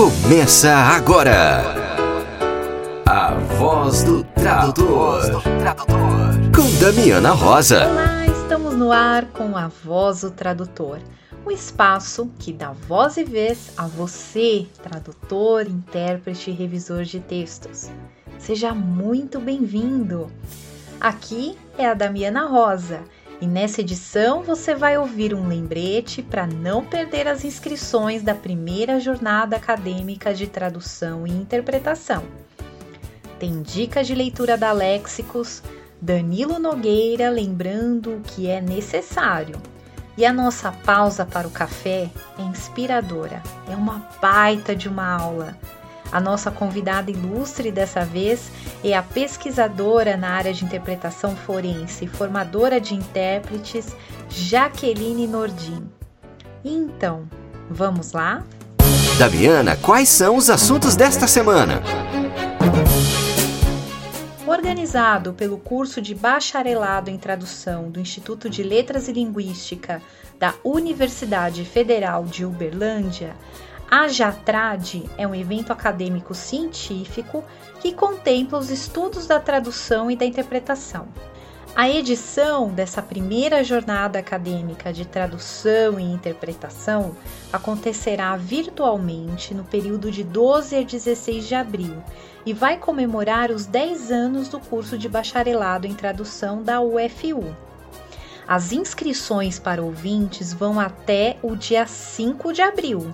Começa agora. A voz do tradutor. Com Damiana Rosa. Olá, estamos no ar com a voz do tradutor. Um espaço que dá voz e vez a você, tradutor, intérprete e revisor de textos. Seja muito bem-vindo. Aqui é a Damiana Rosa e nessa edição você vai ouvir um lembrete para não perder as inscrições da primeira jornada acadêmica de tradução e interpretação. Tem dicas de leitura da Léxicos, Danilo Nogueira lembrando o que é necessário. E a nossa pausa para o café é inspiradora, é uma baita de uma aula. A nossa convidada ilustre dessa vez é a pesquisadora na área de interpretação forense e formadora de intérpretes Jaqueline Nordin. Então, vamos lá? Daviana, quais são os assuntos desta semana? Organizado pelo curso de bacharelado em tradução do Instituto de Letras e Linguística da Universidade Federal de Uberlândia, a JATRAD é um evento acadêmico científico que contempla os estudos da tradução e da interpretação. A edição dessa primeira jornada acadêmica de tradução e interpretação acontecerá virtualmente no período de 12 a 16 de abril e vai comemorar os 10 anos do curso de bacharelado em tradução da UFU. As inscrições para ouvintes vão até o dia 5 de abril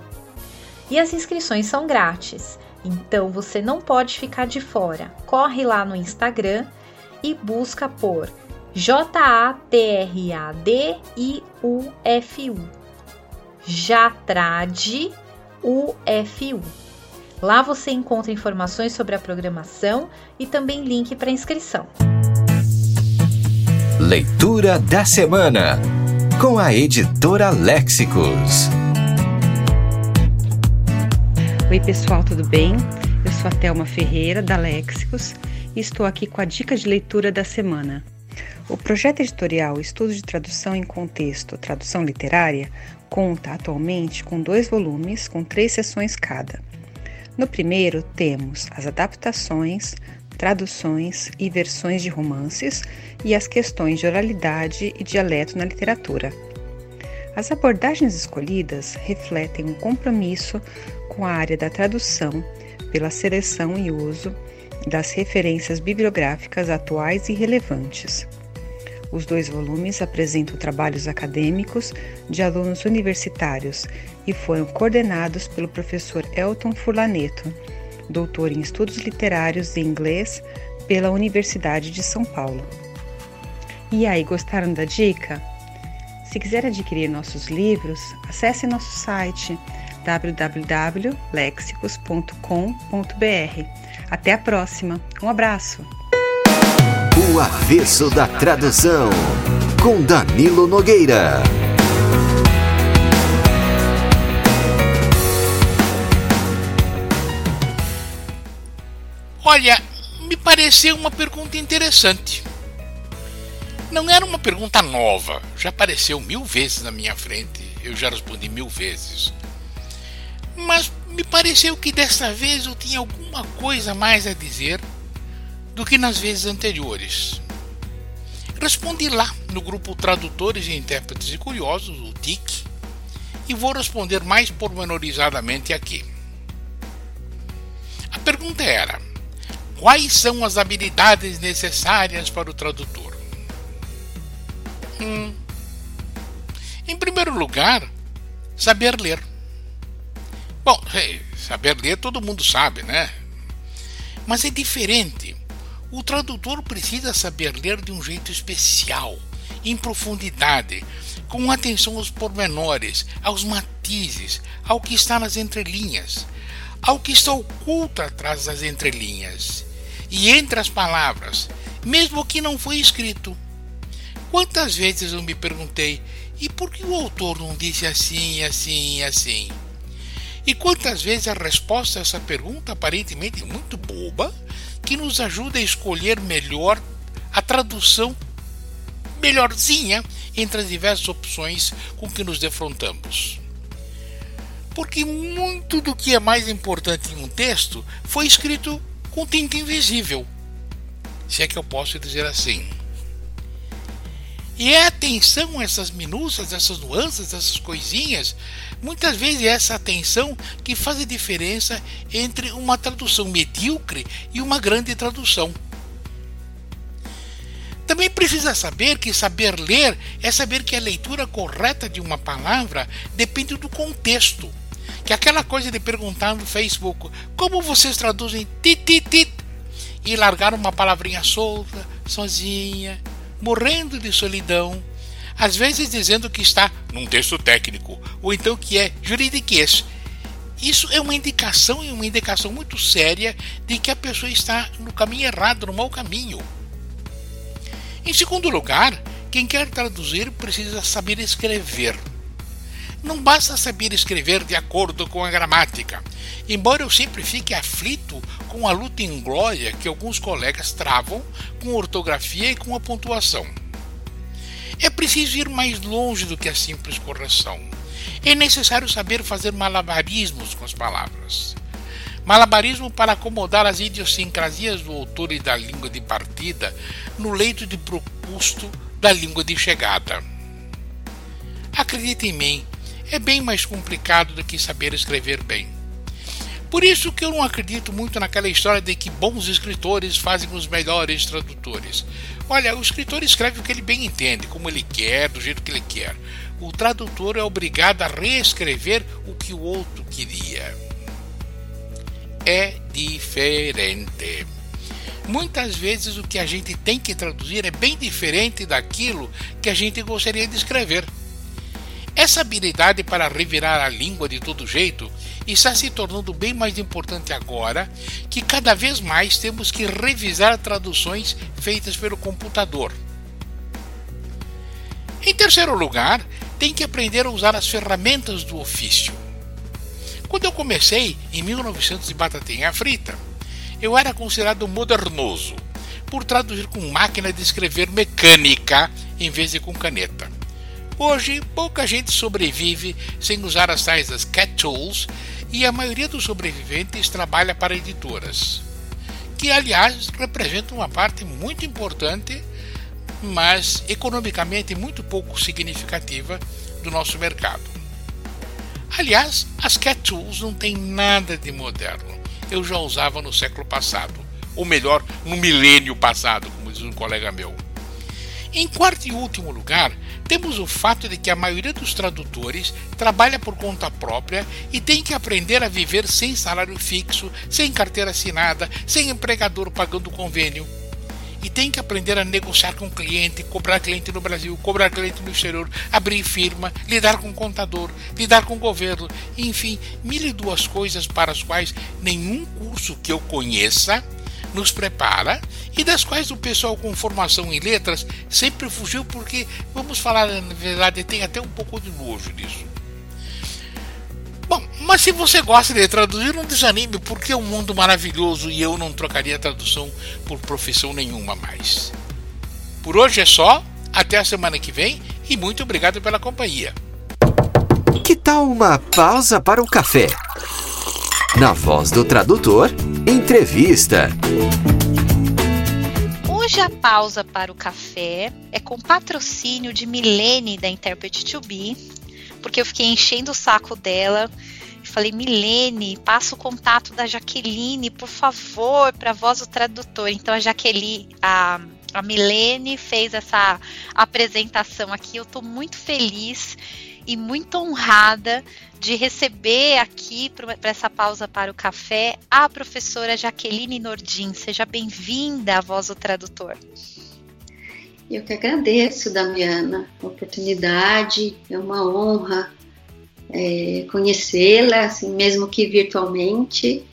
e as inscrições são grátis. Então você não pode ficar de fora. Corre lá no Instagram e busca por J-A-T-R-A-D-I-U-F-U. Jatrade UFU. Lá você encontra informações sobre a programação e também link para inscrição. Leitura da semana com a editora Léxicos. Oi, pessoal, tudo bem? Eu sou a Thelma Ferreira, da Léxicos, e estou aqui com a dica de leitura da semana. O projeto editorial Estudo de Tradução em Contexto, Tradução Literária, conta atualmente com dois volumes, com três sessões cada. No primeiro, temos as adaptações, traduções e versões de romances e as questões de oralidade e dialeto na literatura. As abordagens escolhidas refletem um compromisso com a área da tradução pela seleção e uso das referências bibliográficas atuais e relevantes. Os dois volumes apresentam trabalhos acadêmicos de alunos universitários e foram coordenados pelo professor Elton Furlaneto, doutor em Estudos Literários e Inglês pela Universidade de São Paulo. E aí, gostaram da dica? Se quiser adquirir nossos livros, acesse nosso site www.lexicos.com.br. Até a próxima. Um abraço. O avesso da tradução com Danilo Nogueira. Olha, me pareceu uma pergunta interessante. Não era uma pergunta nova, já apareceu mil vezes na minha frente, eu já respondi mil vezes mas me pareceu que desta vez eu tinha alguma coisa mais a dizer do que nas vezes anteriores. Respondi lá no grupo Tradutores e Intérpretes e Curiosos, o TIC, e vou responder mais pormenorizadamente aqui. A pergunta era: quais são as habilidades necessárias para o tradutor? Hum. Em primeiro lugar, saber ler. Bom, saber ler todo mundo sabe, né? Mas é diferente. O tradutor precisa saber ler de um jeito especial, em profundidade, com atenção aos pormenores, aos matizes, ao que está nas entrelinhas, ao que está oculto atrás das entrelinhas e entre as palavras, mesmo que não foi escrito. Quantas vezes eu me perguntei: e por que o autor não disse assim, assim, assim? E quantas vezes a resposta a essa pergunta, aparentemente muito boba, que nos ajuda a escolher melhor a tradução melhorzinha entre as diversas opções com que nos defrontamos. Porque muito do que é mais importante em um texto foi escrito com tinta invisível, se é que eu posso dizer assim. E é atenção a essas minúcias, essas nuances, essas coisinhas, muitas vezes é essa atenção que faz a diferença entre uma tradução medíocre e uma grande tradução. Também precisa saber que saber ler é saber que a leitura correta de uma palavra depende do contexto. Que aquela coisa de perguntar no Facebook como vocês traduzem tit, tit, tit e largar uma palavrinha solta, sozinha, morrendo de solidão, às vezes dizendo que está num texto técnico, ou então que é juridiquês. Isso é uma indicação e uma indicação muito séria de que a pessoa está no caminho errado, no mau caminho. Em segundo lugar, quem quer traduzir precisa saber escrever. Não basta saber escrever de acordo com a gramática, embora eu sempre fique aflito com a luta inglória que alguns colegas travam com ortografia e com a pontuação. É preciso ir mais longe do que a simples correção. É necessário saber fazer malabarismos com as palavras. Malabarismo para acomodar as idiosincrasias do autor e da língua de partida no leito de propósito da língua de chegada. Acredite em mim, é bem mais complicado do que saber escrever bem. Por isso que eu não acredito muito naquela história de que bons escritores fazem os melhores tradutores. Olha, o escritor escreve o que ele bem entende, como ele quer, do jeito que ele quer. O tradutor é obrigado a reescrever o que o outro queria. É diferente. Muitas vezes o que a gente tem que traduzir é bem diferente daquilo que a gente gostaria de escrever. Essa habilidade para revirar a língua de todo jeito está se tornando bem mais importante agora que cada vez mais temos que revisar traduções feitas pelo computador. Em terceiro lugar, tem que aprender a usar as ferramentas do ofício. Quando eu comecei, em 1900 de batatinha frita, eu era considerado modernoso por traduzir com máquina de escrever mecânica em vez de com caneta. Hoje, pouca gente sobrevive sem usar as tais das cat tools e a maioria dos sobreviventes trabalha para editoras, que aliás representam uma parte muito importante, mas economicamente muito pouco significativa do nosso mercado. Aliás, as cat tools não têm nada de moderno. Eu já usava no século passado, ou melhor, no milênio passado, como diz um colega meu. Em quarto e último lugar, temos o fato de que a maioria dos tradutores trabalha por conta própria e tem que aprender a viver sem salário fixo, sem carteira assinada, sem empregador pagando convênio. E tem que aprender a negociar com cliente, cobrar cliente no Brasil, cobrar cliente no exterior, abrir firma, lidar com contador, lidar com governo, enfim, mil e duas coisas para as quais nenhum curso que eu conheça nos prepara e das quais o pessoal com formação em letras sempre fugiu porque, vamos falar na verdade, tem até um pouco de nojo disso. Bom, mas se você gosta de traduzir, não desanime, porque é um mundo maravilhoso e eu não trocaria tradução por profissão nenhuma mais. Por hoje é só, até a semana que vem e muito obrigado pela companhia. Que tal uma pausa para o café? Na voz do tradutor, entrevista. Hoje a pausa para o café é com patrocínio de Milene da Interpret to Be, porque eu fiquei enchendo o saco dela. Falei, Milene, passa o contato da Jaqueline, por favor, para a voz do tradutor. Então a Jaqueline, a, a Milene fez essa apresentação aqui. Eu estou muito feliz e muito honrada de receber aqui para essa pausa para o café a professora Jaqueline Nordin. Seja bem-vinda à Voz do Tradutor. Eu que agradeço, Damiana, a oportunidade, é uma honra é, conhecê-la, assim, mesmo que virtualmente,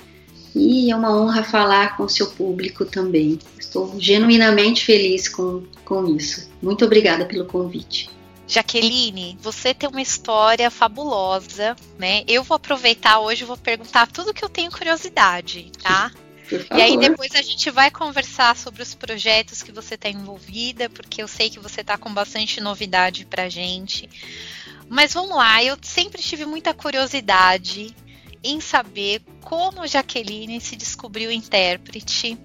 e é uma honra falar com o seu público também. Estou genuinamente feliz com, com isso. Muito obrigada pelo convite. Jaqueline, você tem uma história fabulosa, né? Eu vou aproveitar hoje e vou perguntar tudo que eu tenho curiosidade, tá? E aí depois a gente vai conversar sobre os projetos que você está envolvida, porque eu sei que você está com bastante novidade para gente. Mas vamos lá, eu sempre tive muita curiosidade em saber como Jaqueline se descobriu intérprete.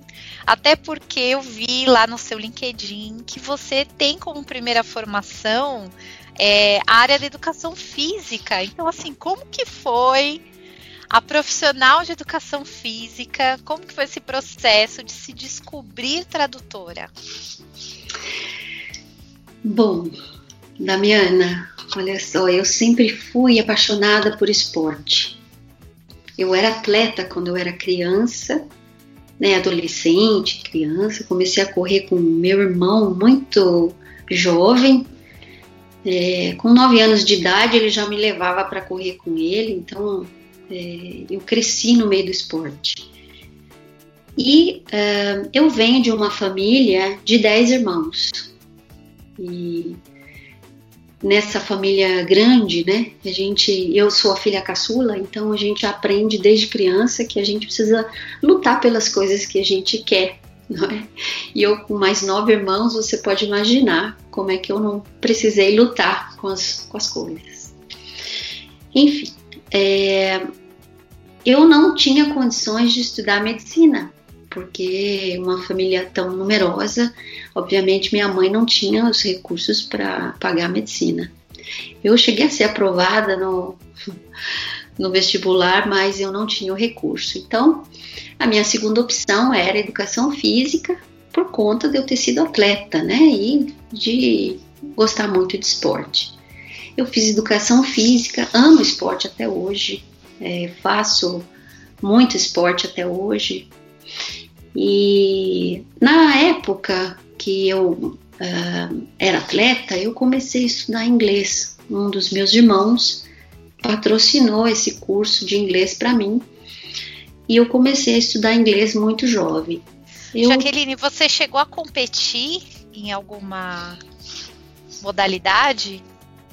Até porque eu vi lá no seu LinkedIn que você tem como primeira formação é, a área da educação física. Então, assim, como que foi a profissional de educação física? Como que foi esse processo de se descobrir tradutora? Bom, Damiana, olha só, eu sempre fui apaixonada por esporte. Eu era atleta quando eu era criança, né, adolescente, criança. Comecei a correr com meu irmão muito jovem. É, com nove anos de idade, ele já me levava para correr com ele, então é, eu cresci no meio do esporte. E uh, eu venho de uma família de dez irmãos. E nessa família grande, né? A gente, eu sou a filha caçula, então a gente aprende desde criança que a gente precisa lutar pelas coisas que a gente quer, não é? E eu com mais nove irmãos, você pode imaginar como é que eu não precisei lutar com as, com as coisas. Enfim, é, eu não tinha condições de estudar medicina, porque uma família tão numerosa, obviamente minha mãe não tinha os recursos para pagar a medicina. Eu cheguei a ser aprovada no, no vestibular, mas eu não tinha o recurso. Então, a minha segunda opção era educação física, por conta de eu ter sido atleta, né? E de gostar muito de esporte. Eu fiz educação física, amo esporte até hoje, é, faço muito esporte até hoje, e na época que eu uh, era atleta, eu comecei a estudar inglês. Um dos meus irmãos patrocinou esse curso de inglês para mim e eu comecei a estudar inglês muito jovem. Eu... Jaqueline, você chegou a competir em alguma modalidade?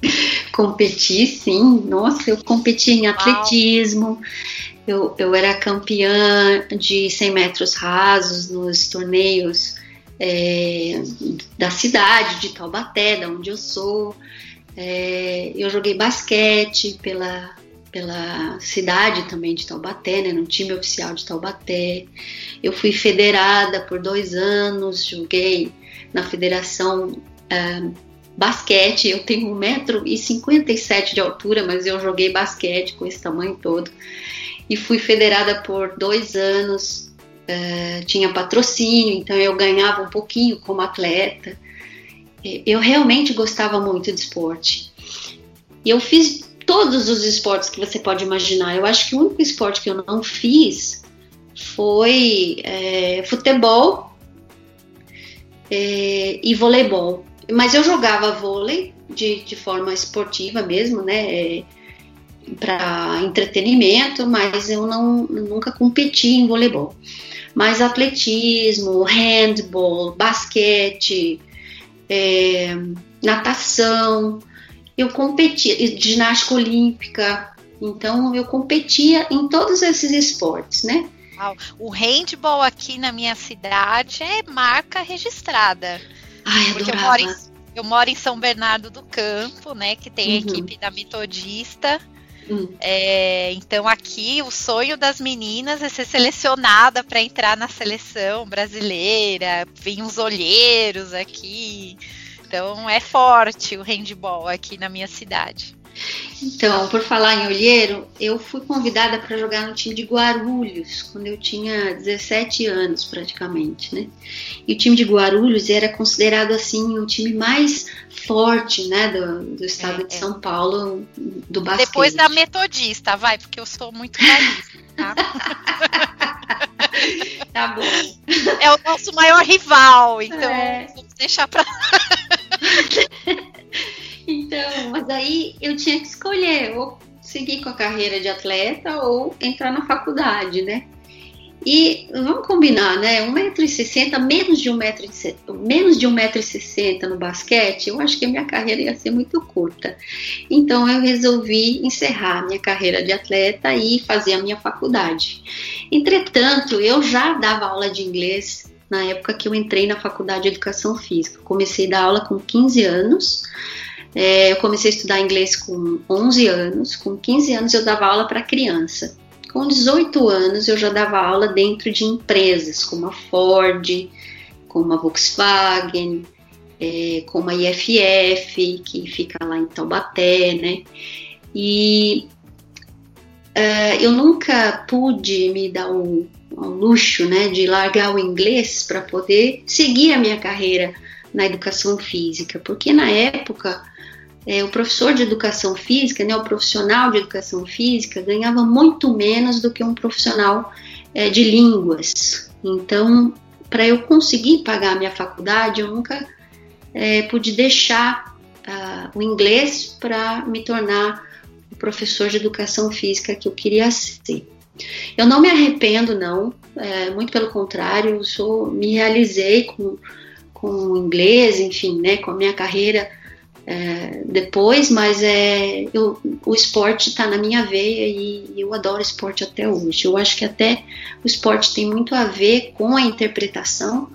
Competi, sim. Nossa, eu competi em atletismo, Uau. Eu, eu era campeã de 100 metros rasos nos torneios é, da cidade de Taubaté, da onde eu sou. É, eu joguei basquete pela, pela cidade também de Taubaté, né, no time oficial de Taubaté. Eu fui federada por dois anos, joguei na federação é, basquete. Eu tenho 1,57m de altura, mas eu joguei basquete com esse tamanho todo e fui federada por dois anos. Uh, tinha patrocínio, então eu ganhava um pouquinho como atleta. Eu realmente gostava muito de esporte. E eu fiz todos os esportes que você pode imaginar. Eu acho que o único esporte que eu não fiz foi é, futebol é, e voleibol. Mas eu jogava vôlei de, de forma esportiva mesmo, né? É, para entretenimento, mas eu não nunca competi em voleibol. Mas atletismo, handball, basquete, é, natação, eu competia, ginástica olímpica, então eu competia em todos esses esportes, né? O handball aqui na minha cidade é marca registrada. Ai, porque adorava. eu moro, em, eu moro em São Bernardo do Campo, né? Que tem a uhum. equipe da Metodista. Hum. É, então aqui o sonho das meninas é ser selecionada para entrar na seleção brasileira, vem os olheiros aqui. Então é forte o handball aqui na minha cidade. Então, por falar em olheiro, eu fui convidada para jogar no time de Guarulhos quando eu tinha 17 anos praticamente, né? E o time de Guarulhos era considerado assim o time mais forte, né, do, do estado é, de São é. Paulo do basquete. Depois da metodista, vai, porque eu sou muito realista, tá? tá bom. É o nosso maior rival, então é. vamos deixar para Então, mas aí eu tinha que escolher ou seguir com a carreira de atleta ou entrar na faculdade, né? E vamos combinar, né? 1,60m, menos de 1,60m, menos de 1,60m no basquete, eu acho que a minha carreira ia ser muito curta. Então eu resolvi encerrar minha carreira de atleta e fazer a minha faculdade. Entretanto, eu já dava aula de inglês na época que eu entrei na faculdade de educação física. Comecei a dar aula com 15 anos. É, eu comecei a estudar inglês com 11 anos. Com 15 anos eu dava aula para criança. Com 18 anos eu já dava aula dentro de empresas como a Ford, como a Volkswagen, é, como a IFF, que fica lá em Taubaté, né? E uh, eu nunca pude me dar o luxo, né, de largar o inglês para poder seguir a minha carreira na educação física, porque na época é, o professor de educação física, né, o profissional de educação física, ganhava muito menos do que um profissional é, de línguas. Então, para eu conseguir pagar a minha faculdade, eu nunca é, pude deixar uh, o inglês para me tornar o professor de educação física que eu queria ser. Eu não me arrependo, não, é, muito pelo contrário, eu sou, me realizei com, com o inglês, enfim, né, com a minha carreira é, depois, mas é, eu, o esporte está na minha veia e eu adoro esporte até hoje. Eu acho que até o esporte tem muito a ver com a interpretação,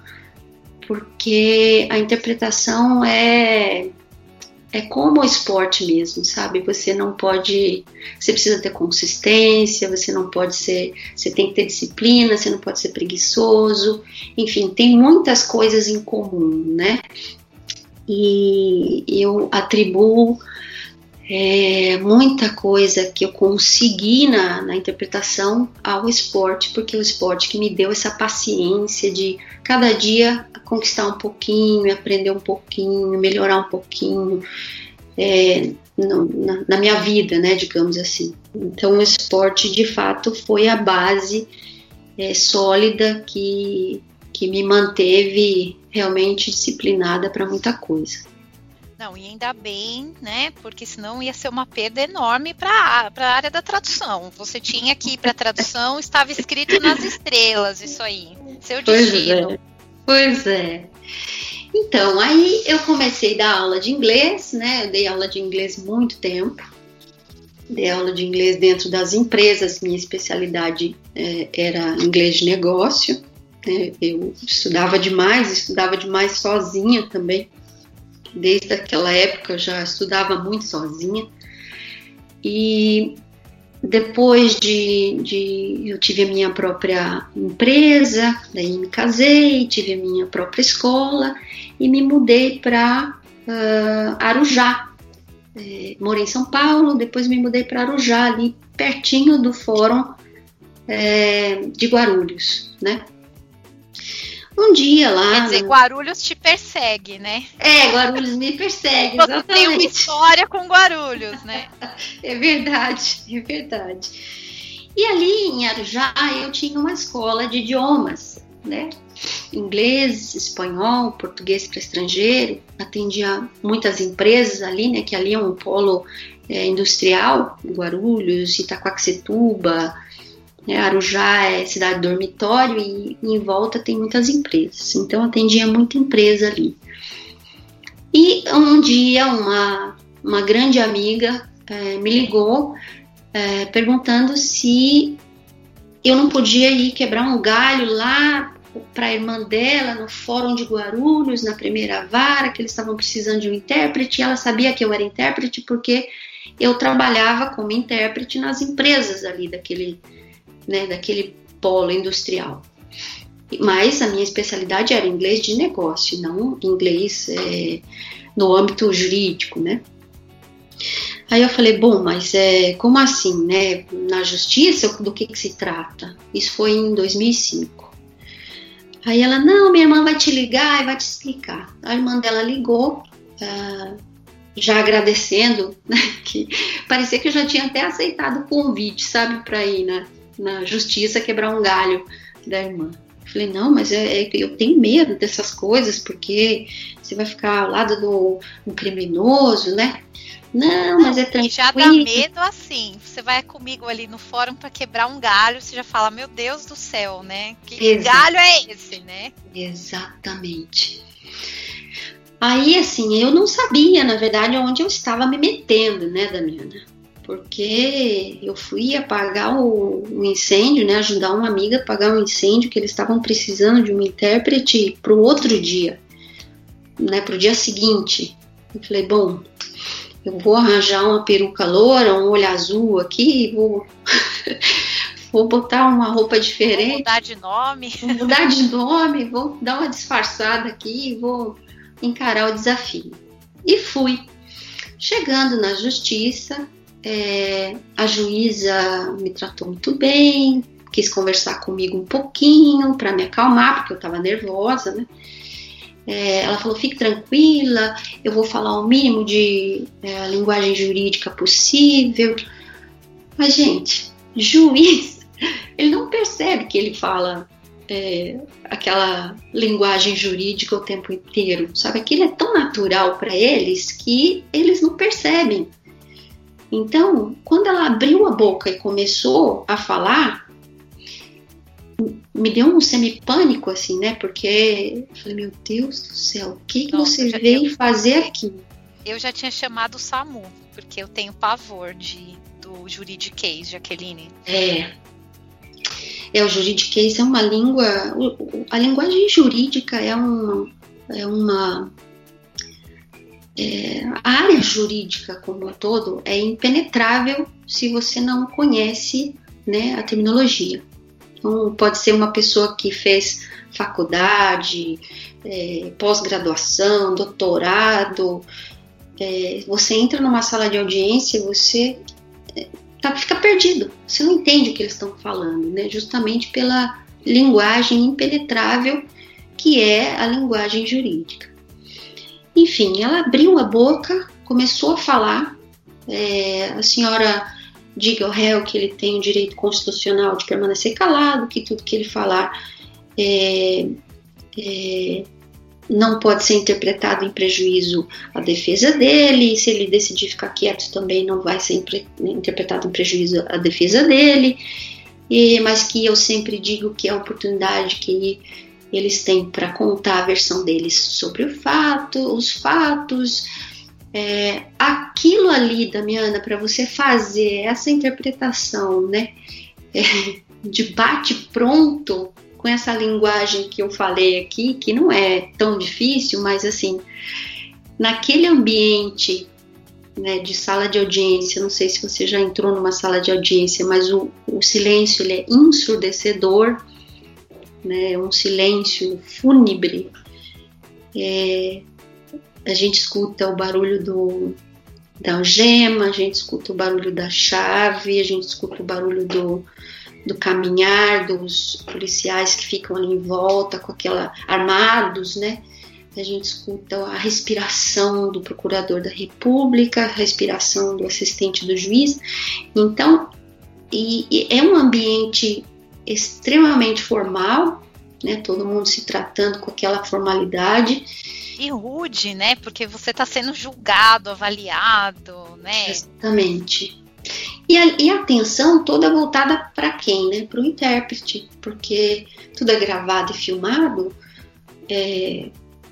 porque a interpretação é é como o esporte mesmo, sabe? Você não pode, você precisa ter consistência, você não pode ser, você tem que ter disciplina, você não pode ser preguiçoso, enfim, tem muitas coisas em comum, né? E eu atribuo é, muita coisa que eu consegui na, na interpretação ao esporte, porque é o esporte que me deu essa paciência de cada dia conquistar um pouquinho, aprender um pouquinho, melhorar um pouquinho é, no, na, na, minha vida, né, digamos assim. Então, o esporte de fato foi a base é, sólida que, que me manteve realmente disciplinada para muita coisa. Não, e ainda bem, né? Porque senão ia ser uma perda enorme para a área da tradução. Você tinha que ir para a tradução, estava escrito nas estrelas, isso aí. Seu destino. Pois é. Pois é. Então, aí eu comecei a dar aula de inglês, né? Eu dei aula de inglês muito tempo. Dei aula de inglês dentro das empresas. Minha especialidade é, era inglês de negócio. Né? Eu estudava demais, estudava demais sozinha também. Desde aquela época eu já estudava muito sozinha. E depois de, de, eu tive a minha própria empresa, daí me casei, tive a minha própria escola e me mudei para uh, Arujá. É, morei em São Paulo, depois me mudei para Arujá, ali pertinho do Fórum é, de Guarulhos, né? Um dia lá. Quer dizer, Guarulhos te persegue, né? É, Guarulhos me persegue. Você tem uma história com Guarulhos, né? é verdade, é verdade. E ali em Arujá eu tinha uma escola de idiomas, né? Inglês, espanhol, português para estrangeiro. Atendia muitas empresas ali, né? Que ali é um polo é, industrial, Guarulhos, Itaquaquecetuba, né? Arujá é cidade dormitório e, em volta tem muitas empresas. Então atendia muita empresa ali. E um dia uma, uma grande amiga é, me ligou é, perguntando se eu não podia ir quebrar um galho lá para a irmã dela no Fórum de Guarulhos, na primeira vara, que eles estavam precisando de um intérprete. Ela sabia que eu era intérprete porque eu trabalhava como intérprete nas empresas ali daquele, né, daquele polo industrial. Mas a minha especialidade era inglês de negócio, não inglês é, no âmbito jurídico, né? Aí eu falei, bom, mas é, como assim, né? Na justiça, do que, que se trata? Isso foi em 2005. Aí ela, não, minha irmã vai te ligar e vai te explicar. A irmã dela ligou, uh, já agradecendo, né? Que parecia que eu já tinha até aceitado o convite, sabe, para ir, né? Na justiça quebrar um galho da irmã. Falei, não, mas é, é, eu tenho medo dessas coisas, porque você vai ficar ao lado do um criminoso, né? Não, mas é tranquilo. E já dá medo assim. Você vai comigo ali no fórum para quebrar um galho, você já fala, meu Deus do céu, né? Que Exato. galho é esse, né? Exatamente. Aí, assim, eu não sabia, na verdade, onde eu estava me metendo, né, Damiana? Porque eu fui apagar o, o incêndio, né, ajudar uma amiga a apagar um incêndio que eles estavam precisando de uma intérprete para o outro dia, né, para o dia seguinte. Eu falei, bom, eu vou arranjar uma peruca loura, um olho azul aqui, vou, vou botar uma roupa diferente. Vou mudar de nome. Vou mudar de nome, vou dar uma disfarçada aqui, vou encarar o desafio. E fui. Chegando na justiça, é, a juíza me tratou muito bem, quis conversar comigo um pouquinho para me acalmar, porque eu estava nervosa, né? É, ela falou: fique tranquila, eu vou falar o mínimo de é, linguagem jurídica possível. Mas, gente, juiz, ele não percebe que ele fala é, aquela linguagem jurídica o tempo inteiro, sabe? Aquilo é tão natural para eles que eles não percebem. Então, quando ela abriu a boca e começou a falar, me deu um semi-pânico, assim, né? Porque eu falei, meu Deus do céu, o que, que você veio eu, fazer aqui? Eu já tinha chamado o SAMU, porque eu tenho pavor de, do juridiquês, Jaqueline. É, é, o juridiquês é uma língua. A linguagem jurídica é uma. É uma é, a área jurídica como um todo é impenetrável se você não conhece né, a terminologia. Então, pode ser uma pessoa que fez faculdade, é, pós-graduação, doutorado. É, você entra numa sala de audiência, você é, tá, fica perdido. Você não entende o que eles estão falando, né? Justamente pela linguagem impenetrável que é a linguagem jurídica. Enfim, ela abriu a boca, começou a falar. É, a senhora diga ao réu que ele tem o direito constitucional de permanecer calado, que tudo que ele falar é, é, não pode ser interpretado em prejuízo à defesa dele, se ele decidir ficar quieto também não vai ser interpretado em prejuízo à defesa dele, e, mas que eu sempre digo que é a oportunidade que eles têm para contar a versão deles sobre o fato, os fatos, é, aquilo ali, Damiana, para você fazer essa interpretação, né, é, de bate pronto, com essa linguagem que eu falei aqui, que não é tão difícil, mas assim, naquele ambiente né, de sala de audiência, não sei se você já entrou numa sala de audiência, mas o, o silêncio ele é ensurdecedor, né, um silêncio fúnebre. É, a gente escuta o barulho do, da algema, a gente escuta o barulho da chave, a gente escuta o barulho do, do caminhar dos policiais que ficam ali em volta com aquela armados, né? A gente escuta a respiração do procurador da República, a respiração do assistente do juiz. Então, e, e é um ambiente extremamente formal, né? Todo mundo se tratando com aquela formalidade e rude, né? Porque você está sendo julgado, avaliado, né? Exatamente. E a, e a atenção toda voltada para quem? Né? Para o intérprete, porque tudo é gravado e filmado, é,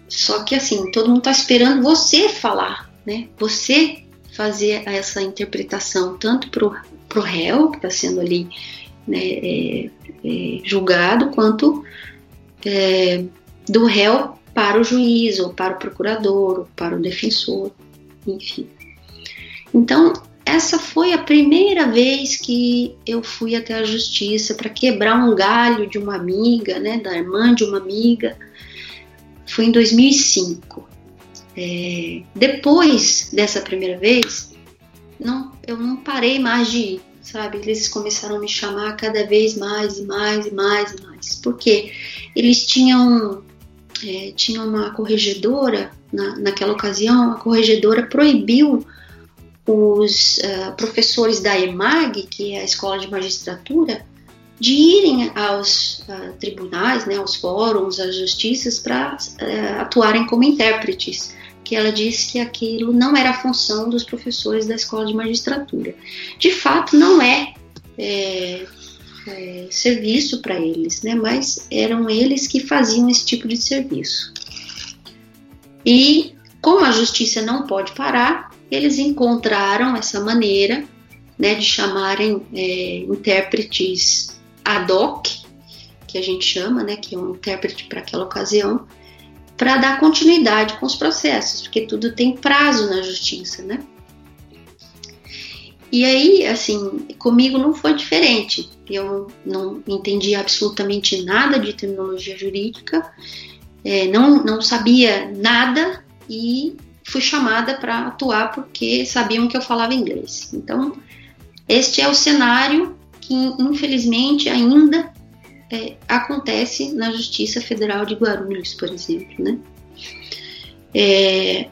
só que assim, todo mundo está esperando você falar, né? Você fazer essa interpretação tanto para o réu, que está sendo ali né, é, é, julgado, quanto é, do réu para o juiz, ou para o procurador, ou para o defensor, enfim. Então, essa foi a primeira vez que eu fui até a justiça para quebrar um galho de uma amiga, né, da irmã de uma amiga. Foi em 2005. É, depois dessa primeira vez, não, eu não parei mais de ir, sabe? Eles começaram a me chamar cada vez mais e mais e mais e mais. Porque eles tinham, é, tinham uma corregedora, na, naquela ocasião, a corregedora proibiu os uh, professores da EMAG, que é a Escola de Magistratura, de irem aos uh, tribunais, né, aos fóruns, às justiças para uh, atuarem como intérpretes, que ela disse que aquilo não era a função dos professores da escola de magistratura. De fato, não é, é, é serviço para eles, né, mas eram eles que faziam esse tipo de serviço. E como a justiça não pode parar, eles encontraram essa maneira né, de chamarem é, intérpretes ad hoc, que a gente chama, né, que é um intérprete para aquela ocasião, para dar continuidade com os processos, porque tudo tem prazo na justiça, né? E aí, assim, comigo não foi diferente. Eu não entendi absolutamente nada de terminologia jurídica, é, não, não sabia nada e fui chamada para atuar porque sabiam que eu falava inglês. Então, este é o cenário que, infelizmente, ainda é, acontece na Justiça Federal de Guarulhos, por exemplo. Né? É,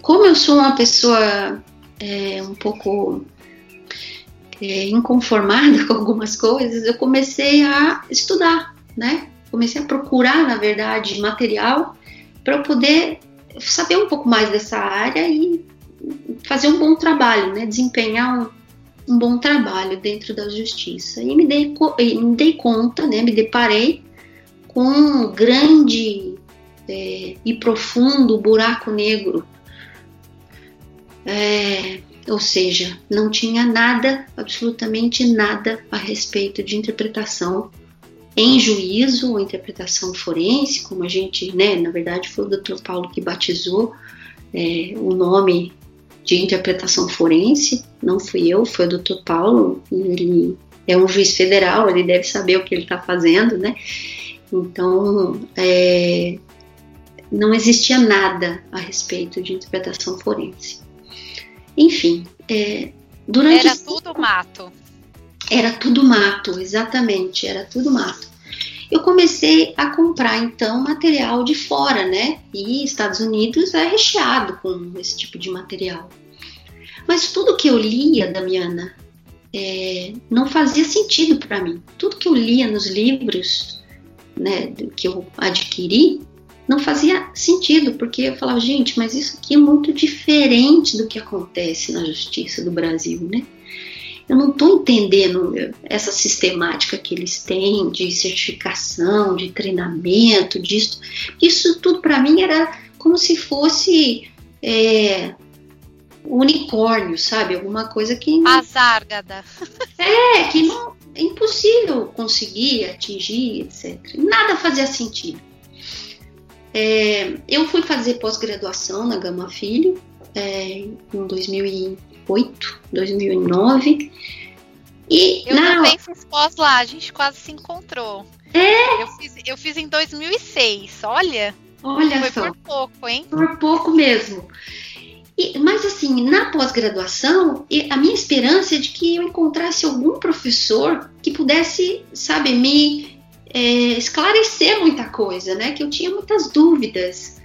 como eu sou uma pessoa é, um pouco é, inconformada com algumas coisas, eu comecei a estudar, né? Comecei a procurar, na verdade, material para eu poder saber um pouco mais dessa área e fazer um bom trabalho, né? Desempenhar um, um bom trabalho dentro da justiça. E me dei, me dei conta, né, me deparei com um grande é, e profundo buraco negro. É, ou seja, não tinha nada, absolutamente nada a respeito de interpretação em juízo ou interpretação forense, como a gente, né, na verdade foi o Dr. Paulo que batizou é, o nome de interpretação forense, não fui eu, foi o Dr. Paulo, ele é um juiz federal, ele deve saber o que ele está fazendo, né? Então, é, não existia nada a respeito de interpretação forense. Enfim, é, durante. Era tudo mato. Era tudo mato, exatamente, era tudo mato. Eu comecei a comprar então material de fora, né? E Estados Unidos é recheado com esse tipo de material. Mas tudo que eu lia, Damiana, é, não fazia sentido para mim. Tudo que eu lia nos livros, né, que eu adquiri, não fazia sentido, porque eu falava, gente, mas isso aqui é muito diferente do que acontece na justiça do Brasil, né? Eu não estou entendendo essa sistemática que eles têm de certificação, de treinamento, disso. Isso tudo para mim era como se fosse é, unicórnio, sabe? Alguma coisa que. Azárgada. É, que não, é impossível conseguir atingir, etc. Nada fazia sentido. É, eu fui fazer pós-graduação na Gama Filho é, em 2008, 2009. E eu na... também fiz pós lá, a gente quase se encontrou. É? Eu fiz, eu fiz em 2006, olha. Olha Foi só. por pouco, hein? Por pouco mesmo. E, mas assim, na pós-graduação, a minha esperança é de que eu encontrasse algum professor que pudesse, sabe, me é, esclarecer muita coisa, né? Que eu tinha muitas dúvidas.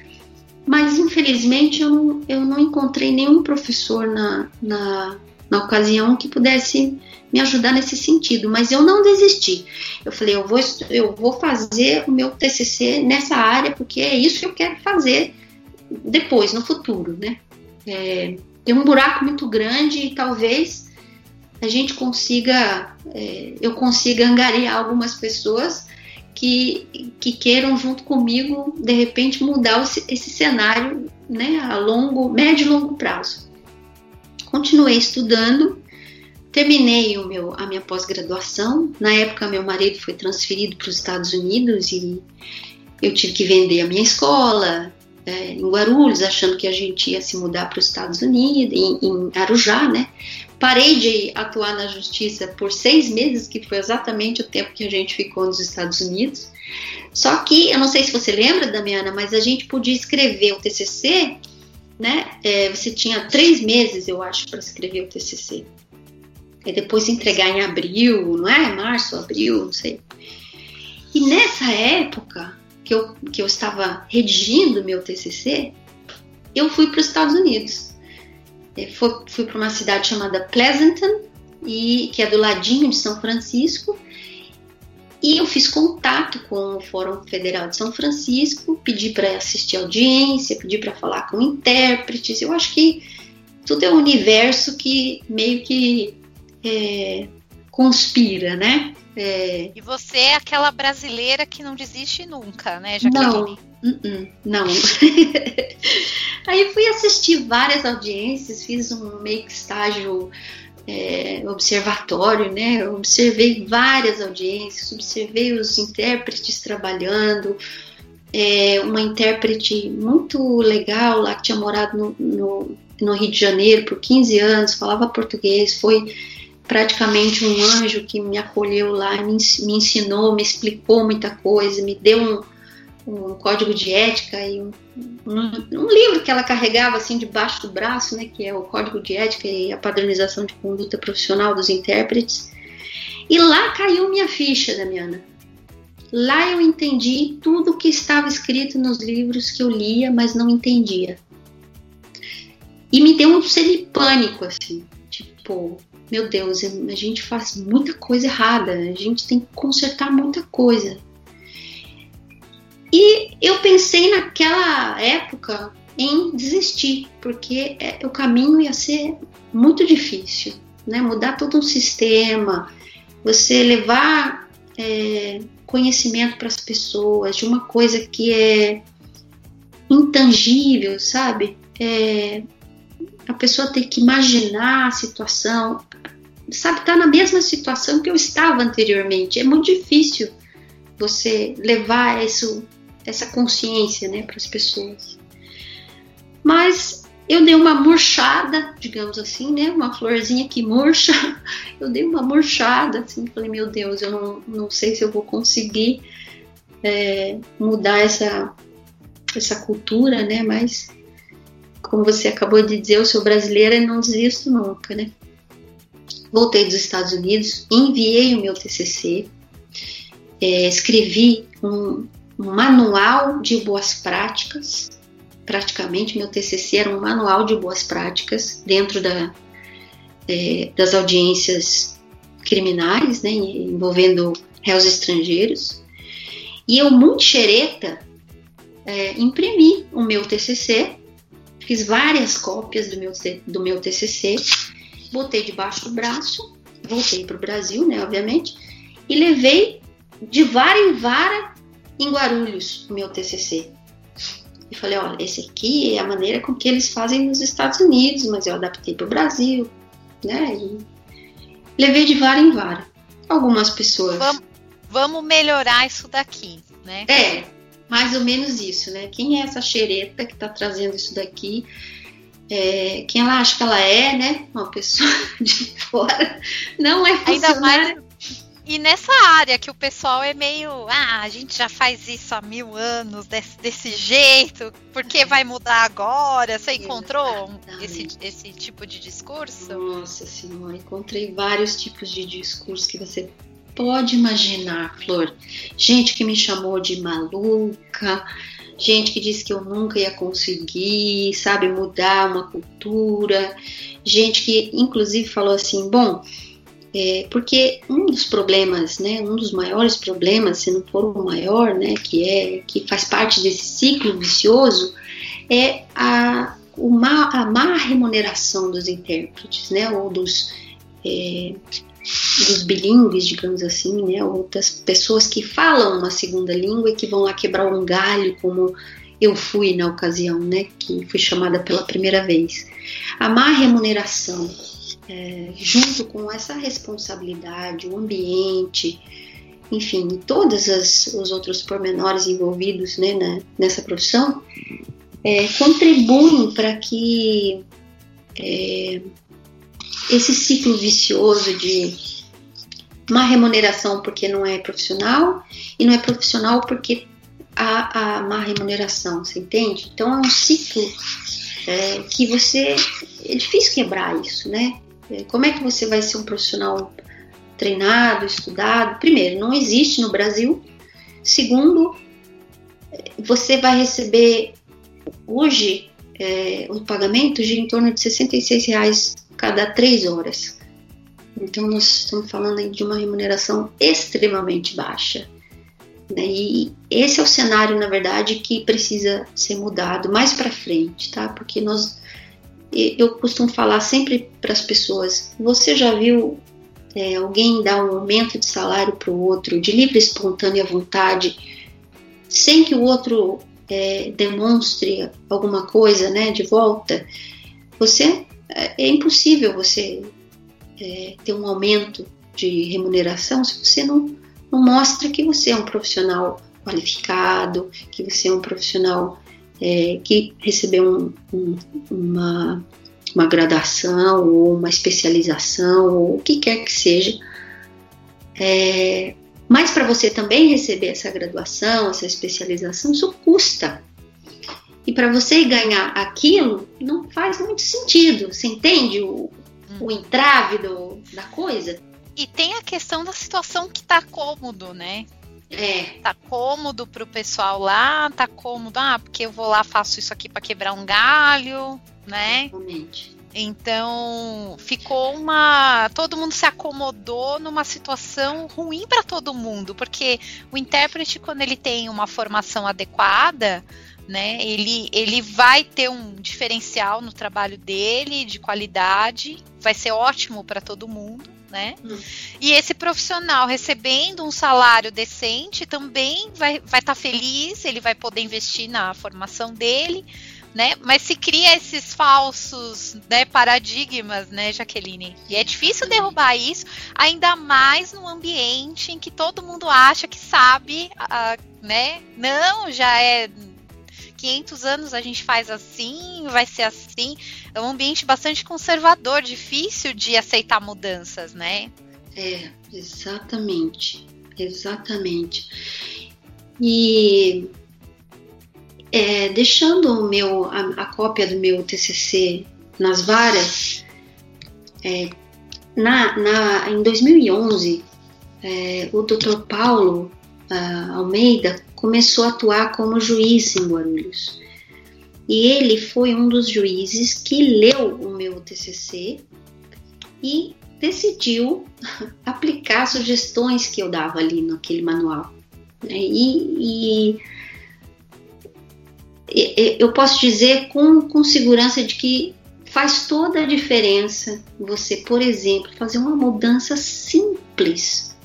Mas infelizmente eu não, eu não encontrei nenhum professor na, na, na ocasião que pudesse me ajudar nesse sentido, mas eu não desisti. Eu falei, eu vou, eu vou fazer o meu TCC nessa área, porque é isso que eu quero fazer depois, no futuro, né? É, tem um buraco muito grande e talvez a gente consiga, é, eu consiga angariar algumas pessoas que, que queiram junto comigo, de repente, mudar esse, esse cenário né, a longo, médio e longo prazo. Continuei estudando, terminei o meu, a minha pós-graduação. Na época, meu marido foi transferido para os Estados Unidos e eu tive que vender a minha escola, é, em Guarulhos, achando que a gente ia se mudar para os Estados Unidos, em, em, Arujá, né? Parei de atuar na justiça por seis meses, que foi exatamente o tempo que a gente ficou nos Estados Unidos. Só que, eu não sei se você lembra, Damiana, mas a gente podia escrever o TCC, né? É, você tinha três meses, eu acho, para escrever o TCC. E depois entregar em abril, não é? Março, abril, não sei. E nessa época, que eu, que eu estava redigindo meu TCC, eu fui para os Estados Unidos. Eu é, fui, fui para uma cidade chamada Pleasanton, e, que é do ladinho de São Francisco, E eu fiz contato com o Fórum Federal de São Francisco, pedi para assistir audiência, pedi para falar com intérpretes. Eu acho que tudo é um universo que meio que é, conspira, né? É... E você é aquela brasileira que não desiste nunca, né, Jaqueline? Não, uh -uh, não. Aí fui assistir várias audiências, fiz um meio que estágio é, observatório, né? Eu observei várias audiências, observei os intérpretes trabalhando. É, uma intérprete muito legal lá que tinha morado no, no, no Rio de Janeiro por 15 anos, falava português, foi praticamente um anjo que me acolheu lá, me, ensinou, me explicou muita coisa, me deu um, um código de ética e um, um, um, livro que ela carregava assim debaixo do braço, né, que é o Código de Ética e a Padronização de Conduta Profissional dos Intérpretes. E lá caiu minha ficha, Damiana. Lá eu entendi tudo o que estava escrito nos livros que eu lia, mas não entendia. E me deu um pânico, assim, tipo, meu Deus, a gente faz muita coisa errada, a gente tem que consertar muita coisa. E eu pensei naquela época em desistir, porque é, o caminho ia ser muito difícil, né? Mudar todo um sistema, você levar é, conhecimento para as pessoas de uma coisa que é intangível, sabe? É, a pessoa ter que imaginar a situação, sabe, tá na mesma situação que eu estava anteriormente. É muito difícil você levar isso, essa consciência né, para as pessoas. Mas eu dei uma murchada, digamos assim, né, uma florzinha que murcha. Eu dei uma murchada, assim, falei, meu Deus, eu não, não sei se eu vou conseguir é, mudar essa, essa cultura, né, mas como você acabou de dizer, eu sou brasileira e não desisto nunca, né? Voltei dos Estados Unidos, enviei o meu TCC, é, escrevi um, um manual de boas práticas. Praticamente, meu TCC era um manual de boas práticas dentro da, é, das audiências criminais, né, envolvendo réus estrangeiros. E eu, muito xereta, é, imprimi o meu TCC Fiz várias cópias do meu, do meu TCC, botei debaixo do braço, voltei para o Brasil, né, obviamente, e levei de vara em vara em Guarulhos o meu TCC. E falei, olha, esse aqui é a maneira com que eles fazem nos Estados Unidos, mas eu adaptei para o Brasil, né? E levei de vara em vara. Algumas pessoas. Vamos, vamos melhorar isso daqui, né? É, mais ou menos isso, né? Quem é essa xereta que está trazendo isso daqui? É, quem ela acha que ela é, né? Uma pessoa de fora, não é Ainda mais e nessa área que o pessoal é meio, ah, a gente já faz isso há mil anos desse, desse jeito, por que vai mudar agora? Você encontrou esse, esse tipo de discurso? Nossa senhora, encontrei vários tipos de discurso que você pode imaginar, Flor. Gente que me chamou de maluca, gente que disse que eu nunca ia conseguir, sabe, mudar uma cultura, gente que inclusive falou assim, bom, é, porque um dos problemas, né, um dos maiores problemas, se não for o maior, né, que é que faz parte desse ciclo vicioso, é a, uma, a má remuneração dos intérpretes, né, ou dos é, dos bilíngues, digamos assim, né, ou das pessoas que falam uma segunda língua e que vão lá quebrar um galho, como eu fui na ocasião, né, que fui chamada pela primeira vez. A má remuneração, é, junto com essa responsabilidade, o ambiente, enfim, todos os outros pormenores envolvidos né, na, nessa profissão, é, contribuem para que é, esse ciclo vicioso de má remuneração porque não é profissional e não é profissional porque há a má remuneração, você entende? Então é um ciclo é, que você é difícil quebrar isso, né? É, como é que você vai ser um profissional treinado, estudado? Primeiro, não existe no Brasil. Segundo, você vai receber hoje é, o pagamento de em torno de 66 reais cada três horas. Então nós estamos falando de uma remuneração extremamente baixa. Né? E esse é o cenário, na verdade, que precisa ser mudado mais para frente, tá? Porque nós, eu costumo falar sempre para as pessoas: você já viu é, alguém dar um aumento de salário para o outro de livre, espontânea vontade, sem que o outro é, demonstre alguma coisa, né, de volta? Você é, é impossível você é, ter um aumento de remuneração se você não não mostra que você é um profissional qualificado, que você é um profissional é, que recebeu um, um, uma, uma graduação ou uma especialização ou o que quer que seja. É, mas para você também receber essa graduação, essa especialização, isso custa. E para você ganhar aquilo, não faz muito sentido. Você entende o, o entrave do, da coisa? E tem a questão da situação que tá cômodo, né? É. Tá cômodo pro pessoal lá, tá cômodo, ah, porque eu vou lá, faço isso aqui para quebrar um galho, né? Exatamente. Então, ficou uma. Todo mundo se acomodou numa situação ruim para todo mundo, porque o intérprete, quando ele tem uma formação adequada, né, ele, ele vai ter um diferencial no trabalho dele, de qualidade, vai ser ótimo para todo mundo né? Hum. E esse profissional recebendo um salário decente também vai estar vai tá feliz, ele vai poder investir na formação dele, né? Mas se cria esses falsos né, paradigmas, né, Jaqueline? E é difícil derrubar isso, ainda mais no ambiente em que todo mundo acha que sabe, uh, né? Não, já é 500 anos a gente faz assim, vai ser assim. É um ambiente bastante conservador, difícil de aceitar mudanças, né? É, exatamente. Exatamente. E é, deixando o meu, a, a, cópia do meu TCC nas varas, é, na, na, em 2011, é, o Dr. Paulo uh, Almeida começou a atuar como juiz em Guarulhos. E ele foi um dos juízes que leu o meu TCC e decidiu aplicar sugestões que eu dava ali naquele manual. Né? E, e eu posso dizer com, com segurança de que faz toda a diferença você, por exemplo, fazer uma mudança simples,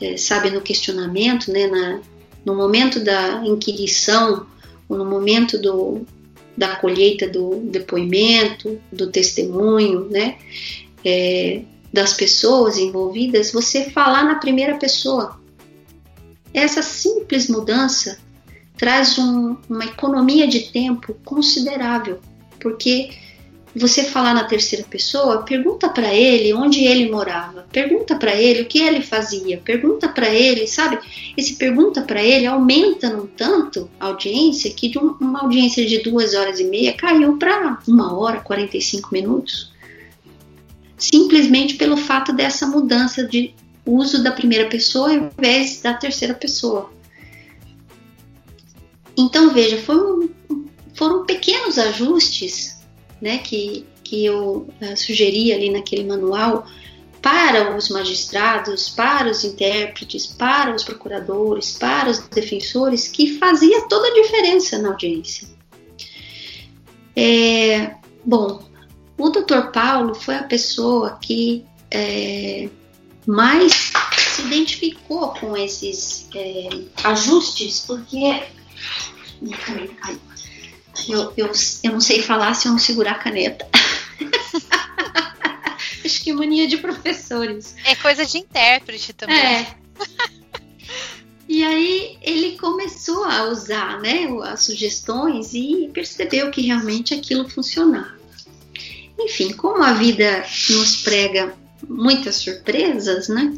é, sabe, no questionamento, né, na, no momento da inquirição, ou no momento do, da colheita do depoimento, do testemunho, né, é, das pessoas envolvidas, você falar na primeira pessoa. Essa simples mudança traz um, uma economia de tempo considerável, porque você falar na terceira pessoa, pergunta para ele onde ele morava, pergunta para ele o que ele fazia, pergunta para ele, sabe? Esse pergunta para ele aumenta num tanto a audiência que de uma audiência de duas horas e meia caiu para uma hora, 45 minutos. Simplesmente pelo fato dessa mudança de uso da primeira pessoa ao invés da terceira pessoa. Então veja, foram, foram pequenos ajustes né, que, que eu uh, sugeri ali naquele manual para os magistrados, para os intérpretes, para os procuradores, para os defensores, que fazia toda a diferença na audiência. É, bom, o Dr. Paulo foi a pessoa que é, mais se identificou com esses é, ajustes, porque. Eu, eu, eu não sei falar se eu não segurar a caneta. Acho que mania de professores. É coisa de intérprete também. É. E aí ele começou a usar né, as sugestões e percebeu que realmente aquilo funcionava. Enfim, como a vida nos prega muitas surpresas, né?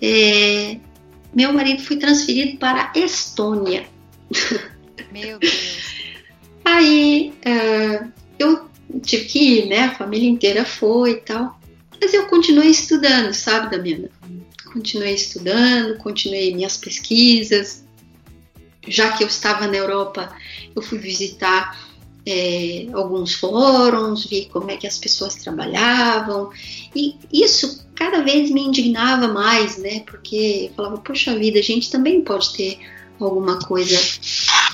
É, meu marido foi transferido para a Estônia. Meu Deus. Aí uh, eu tive que ir, né? A família inteira foi e tal. Mas eu continuei estudando, sabe, Damiana? Continuei estudando, continuei minhas pesquisas. Já que eu estava na Europa, eu fui visitar é, alguns fóruns, vi como é que as pessoas trabalhavam, e isso cada vez me indignava mais, né? Porque eu falava, poxa vida, a gente também pode ter alguma coisa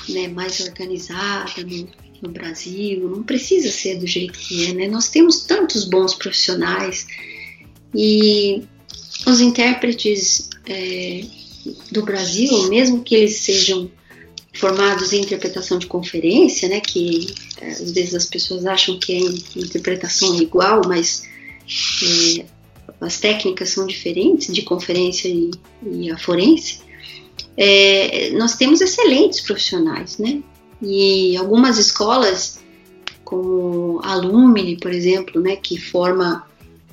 né, mais organizada no, no Brasil, não precisa ser do jeito que é, né? Nós temos tantos bons profissionais e os intérpretes é, do Brasil, mesmo que eles sejam formados em interpretação de conferência, né, que é, às vezes as pessoas acham que a interpretação é igual, mas é, as técnicas são diferentes de conferência e, e a forense, é, nós temos excelentes profissionais, né? E algumas escolas, como a Lumine, por exemplo, né, que forma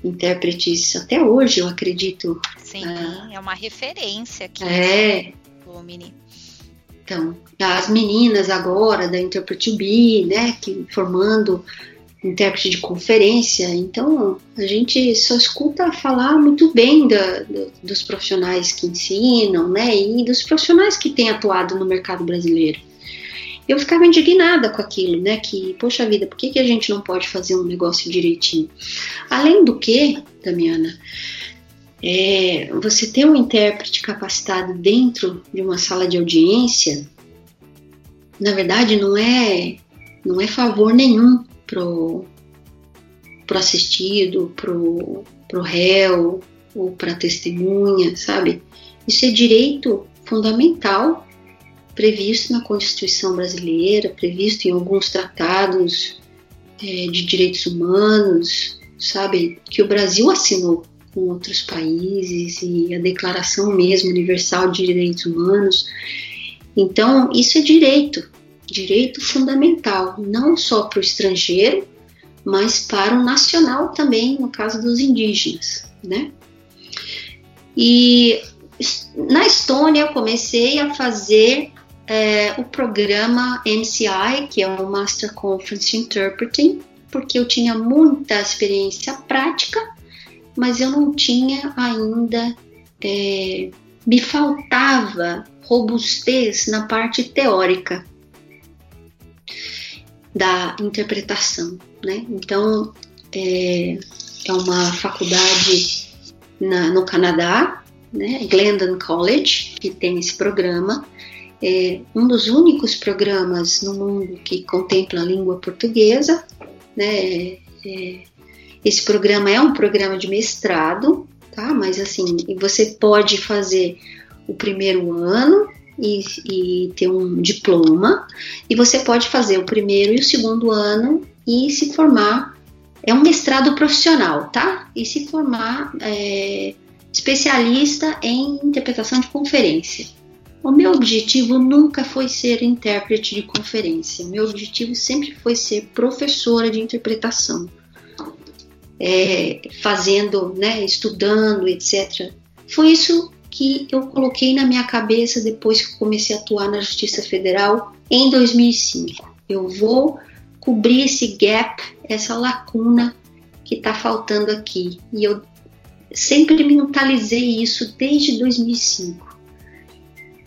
intérpretes até hoje, eu acredito. Sim, ah, é uma referência aqui. É. Lumine. Então, as meninas agora da Interpret né, que formando intérprete de conferência, então a gente só escuta falar muito bem da, dos profissionais que ensinam, né, e dos profissionais que têm atuado no mercado brasileiro. Eu ficava indignada com aquilo, né, que, poxa vida, por que, que a gente não pode fazer um negócio direitinho? Além do que, Damiana, é, você ter um intérprete capacitado dentro de uma sala de audiência, na verdade não é não é favor nenhum pro, pro assistido, pro, pro réu ou para testemunha, sabe? Isso é direito fundamental previsto na Constituição brasileira, previsto em alguns tratados é, de direitos humanos, sabe? Que o Brasil assinou com outros países e a Declaração mesmo Universal de Direitos Humanos. Então, isso é direito, direito fundamental, não só para o estrangeiro, mas para o nacional também, no caso dos indígenas, né? E na Estônia eu comecei a fazer é, o programa MCI, que é o Master Conference Interpreting, porque eu tinha muita experiência prática, mas eu não tinha ainda, é, me faltava robustez na parte teórica da interpretação, né? Então é, é uma faculdade na, no Canadá, né? Glendon College, que tem esse programa. É um dos únicos programas no mundo que contempla a língua portuguesa, né? É, esse programa é um programa de mestrado, tá? Mas assim, você pode fazer o primeiro ano e, e ter um diploma, e você pode fazer o primeiro e o segundo ano e se formar. É um mestrado profissional, tá? E se formar é, especialista em interpretação de conferência. O meu objetivo nunca foi ser intérprete de conferência. Meu objetivo sempre foi ser professora de interpretação, é, fazendo, né, estudando, etc. Foi isso que eu coloquei na minha cabeça depois que comecei a atuar na Justiça Federal em 2005. Eu vou cobrir esse gap, essa lacuna que está faltando aqui. E eu sempre mentalizei isso desde 2005.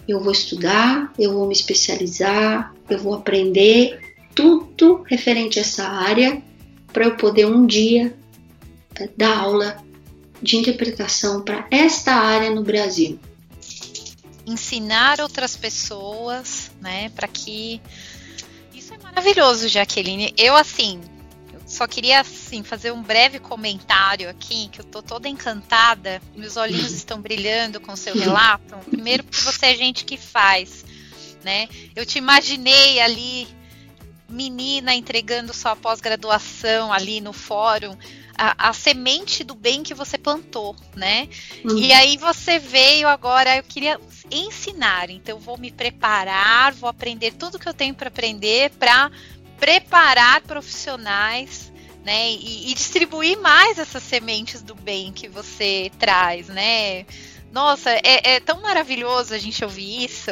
Eu vou estudar, eu vou me especializar, eu vou aprender tudo referente a essa área para eu poder um dia dar aula de interpretação para esta área no Brasil? Ensinar outras pessoas, né, para que isso é maravilhoso, Jaqueline. Eu assim, só queria assim fazer um breve comentário aqui, que eu tô toda encantada, meus olhinhos estão brilhando com o seu relato. Primeiro porque você é gente que faz, né? Eu te imaginei ali menina entregando sua pós-graduação ali no fórum, a, a, semente do bem que você plantou, né? Uhum. E aí você veio agora, eu queria ensinar, então vou me preparar, vou aprender tudo que eu tenho para aprender para preparar profissionais, né? E, e, distribuir mais essas sementes do bem que você traz, né? Nossa, é, é tão maravilhoso a gente ouvir isso.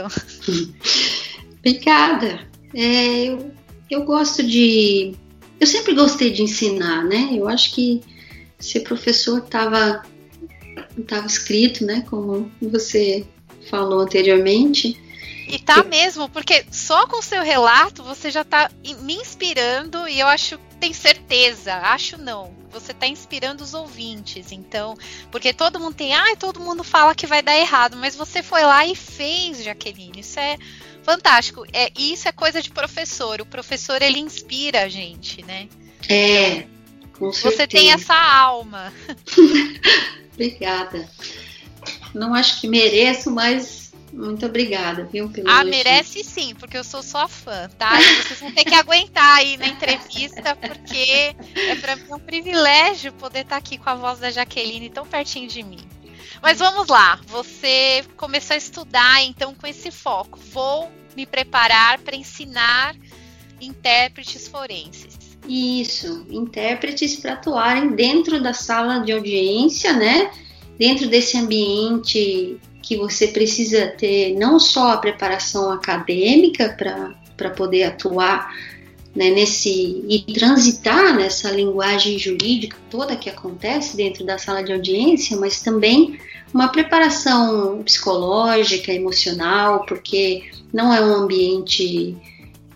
Obrigada. É, eu, eu gosto de eu sempre gostei de ensinar, né? Eu acho que ser professor estava estava escrito, né? Como você falou anteriormente. E tá mesmo, porque só com o seu relato você já tá me inspirando e eu acho, tem certeza, acho não, você tá inspirando os ouvintes, então, porque todo mundo tem, ai, ah, todo mundo fala que vai dar errado, mas você foi lá e fez, Jaqueline, isso é fantástico. É, isso é coisa de professor, o professor ele inspira a gente, né? É, com certeza. Você tem essa alma. Obrigada. Não acho que mereço, mas muito obrigada, viu? Pelo ah, elogio. merece sim, porque eu sou sua fã, tá? E vocês vão ter que aguentar aí na entrevista, porque é para mim um privilégio poder estar aqui com a voz da Jaqueline tão pertinho de mim. Mas vamos lá, você começou a estudar então com esse foco. Vou me preparar para ensinar intérpretes forenses. Isso, intérpretes para atuarem dentro da sala de audiência, né? Dentro desse ambiente que você precisa ter não só a preparação acadêmica para poder atuar né, nesse e transitar nessa linguagem jurídica toda que acontece dentro da sala de audiência, mas também uma preparação psicológica, emocional, porque não é um ambiente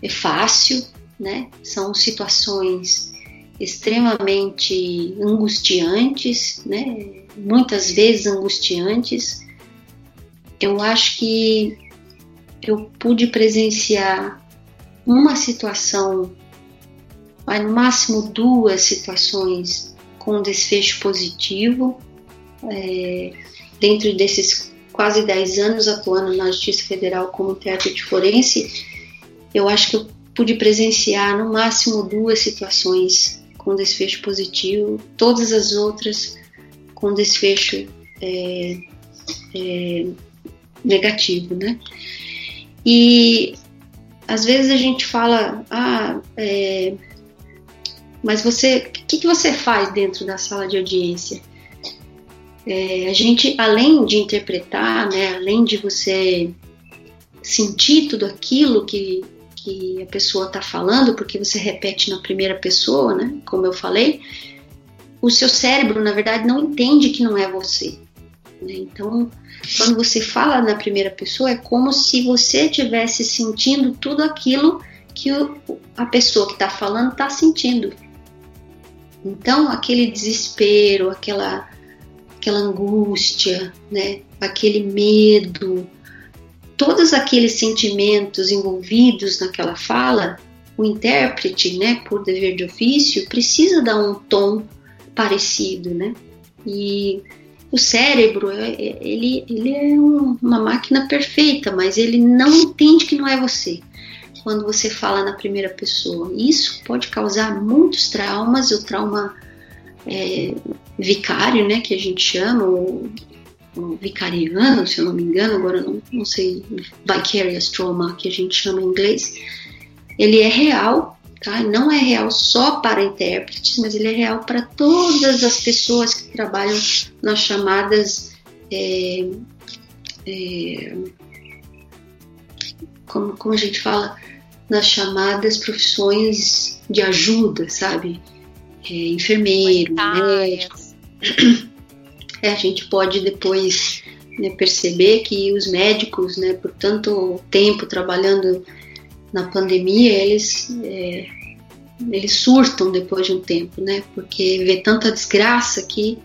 fácil, né? São situações extremamente angustiantes, né? Muitas vezes angustiantes. Eu acho que eu pude presenciar uma situação, no máximo duas situações com desfecho positivo. É, dentro desses quase 10 anos atuando na Justiça Federal como intérprete forense, eu acho que eu pude presenciar no máximo duas situações com desfecho positivo, todas as outras com desfecho é, é, negativo, né? E às vezes a gente fala, ah, é, mas você, o que, que você faz dentro da sala de audiência? É, a gente, além de interpretar, né, além de você sentir tudo aquilo que, que a pessoa está falando, porque você repete na primeira pessoa, né, como eu falei, o seu cérebro, na verdade, não entende que não é você. Né? Então, quando você fala na primeira pessoa, é como se você estivesse sentindo tudo aquilo que o, a pessoa que está falando está sentindo. Então, aquele desespero, aquela aquela angústia, né? aquele medo, todos aqueles sentimentos envolvidos naquela fala, o intérprete, né, por dever de ofício, precisa dar um tom parecido, né? E o cérebro, é, é, ele, ele é uma máquina perfeita, mas ele não entende que não é você quando você fala na primeira pessoa. Isso pode causar muitos traumas, o trauma é, vicário, né, que a gente chama, ou, ou, vicariano, se eu não me engano, agora não, não sei, vicarious trauma, que a gente chama em inglês, ele é real, tá? Não é real só para intérpretes, mas ele é real para todas as pessoas que trabalham nas chamadas é, é, como, como a gente fala, nas chamadas profissões de ajuda, sabe? É, enfermeiro, médico. É, a gente pode depois né, perceber que os médicos, né, por tanto tempo trabalhando na pandemia, eles, é, eles surtam depois de um tempo, né, porque vê tanta desgraça que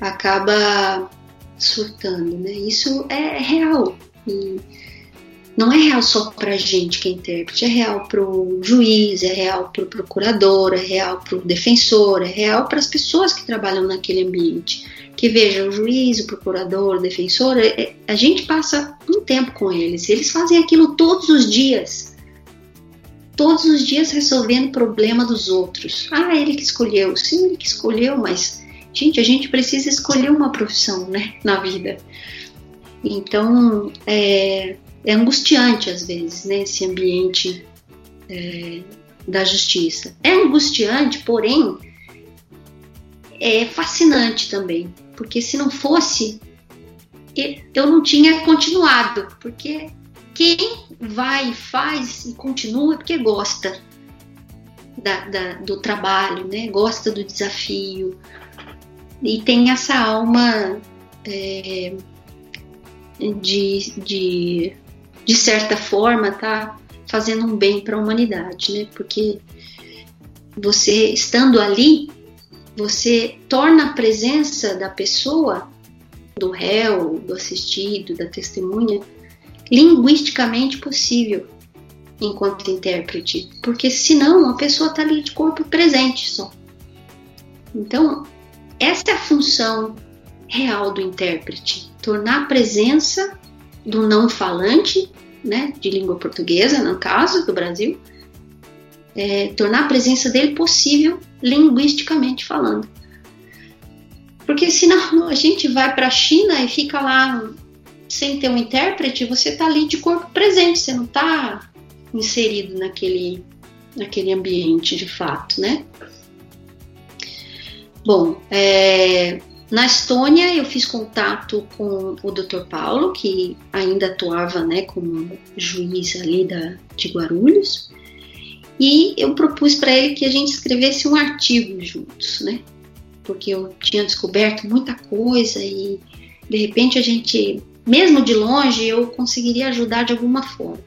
acaba surtando, né. Isso é real. E, não é real só para a gente que é intérprete, é real para o juiz, é real para o procurador, é real para o defensor, é real para as pessoas que trabalham naquele ambiente. Que veja, o juiz, o procurador, o defensor, é, é, a gente passa um tempo com eles, eles fazem aquilo todos os dias. Todos os dias resolvendo o problema dos outros. Ah, ele que escolheu. Sim, ele que escolheu, mas, gente, a gente precisa escolher uma profissão, né, na vida. Então, é, é angustiante às vezes, né, esse ambiente é, da justiça. É angustiante, porém é fascinante também, porque se não fosse, eu não tinha continuado, porque quem vai faz e continua é porque gosta da, da, do trabalho, né? gosta do desafio e tem essa alma é, de, de de certa forma, está fazendo um bem para a humanidade, né? Porque você estando ali, você torna a presença da pessoa, do réu, do assistido, da testemunha, linguisticamente possível enquanto intérprete, porque senão a pessoa está ali de corpo presente só. Então, essa é a função real do intérprete, tornar a presença do não falante, né, de língua portuguesa, no caso do Brasil, é, tornar a presença dele possível linguisticamente falando. Porque senão a gente vai para a China e fica lá sem ter um intérprete, você está ali de corpo presente, você não está inserido naquele, naquele ambiente de fato, né? Bom, é, na Estônia eu fiz contato com o Dr. Paulo, que ainda atuava né, como juiz ali da, de Guarulhos, e eu propus para ele que a gente escrevesse um artigo juntos, né? Porque eu tinha descoberto muita coisa e de repente a gente, mesmo de longe, eu conseguiria ajudar de alguma forma.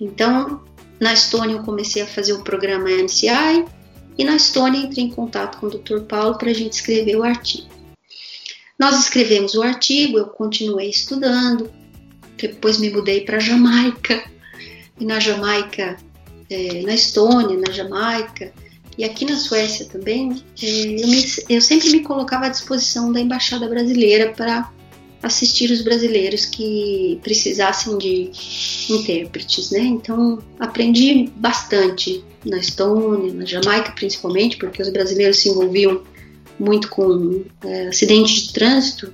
Então, na Estônia eu comecei a fazer o programa MCI e na Estônia entrei em contato com o Dr. Paulo para a gente escrever o artigo. Nós escrevemos o artigo, eu continuei estudando, depois me mudei para Jamaica e na Jamaica é, na Estônia, na Jamaica e aqui na Suécia também, é, eu, me, eu sempre me colocava à disposição da embaixada brasileira para assistir os brasileiros que precisassem de intérpretes, né? Então aprendi bastante na Estônia, na Jamaica principalmente, porque os brasileiros se envolviam muito com é, acidentes de trânsito,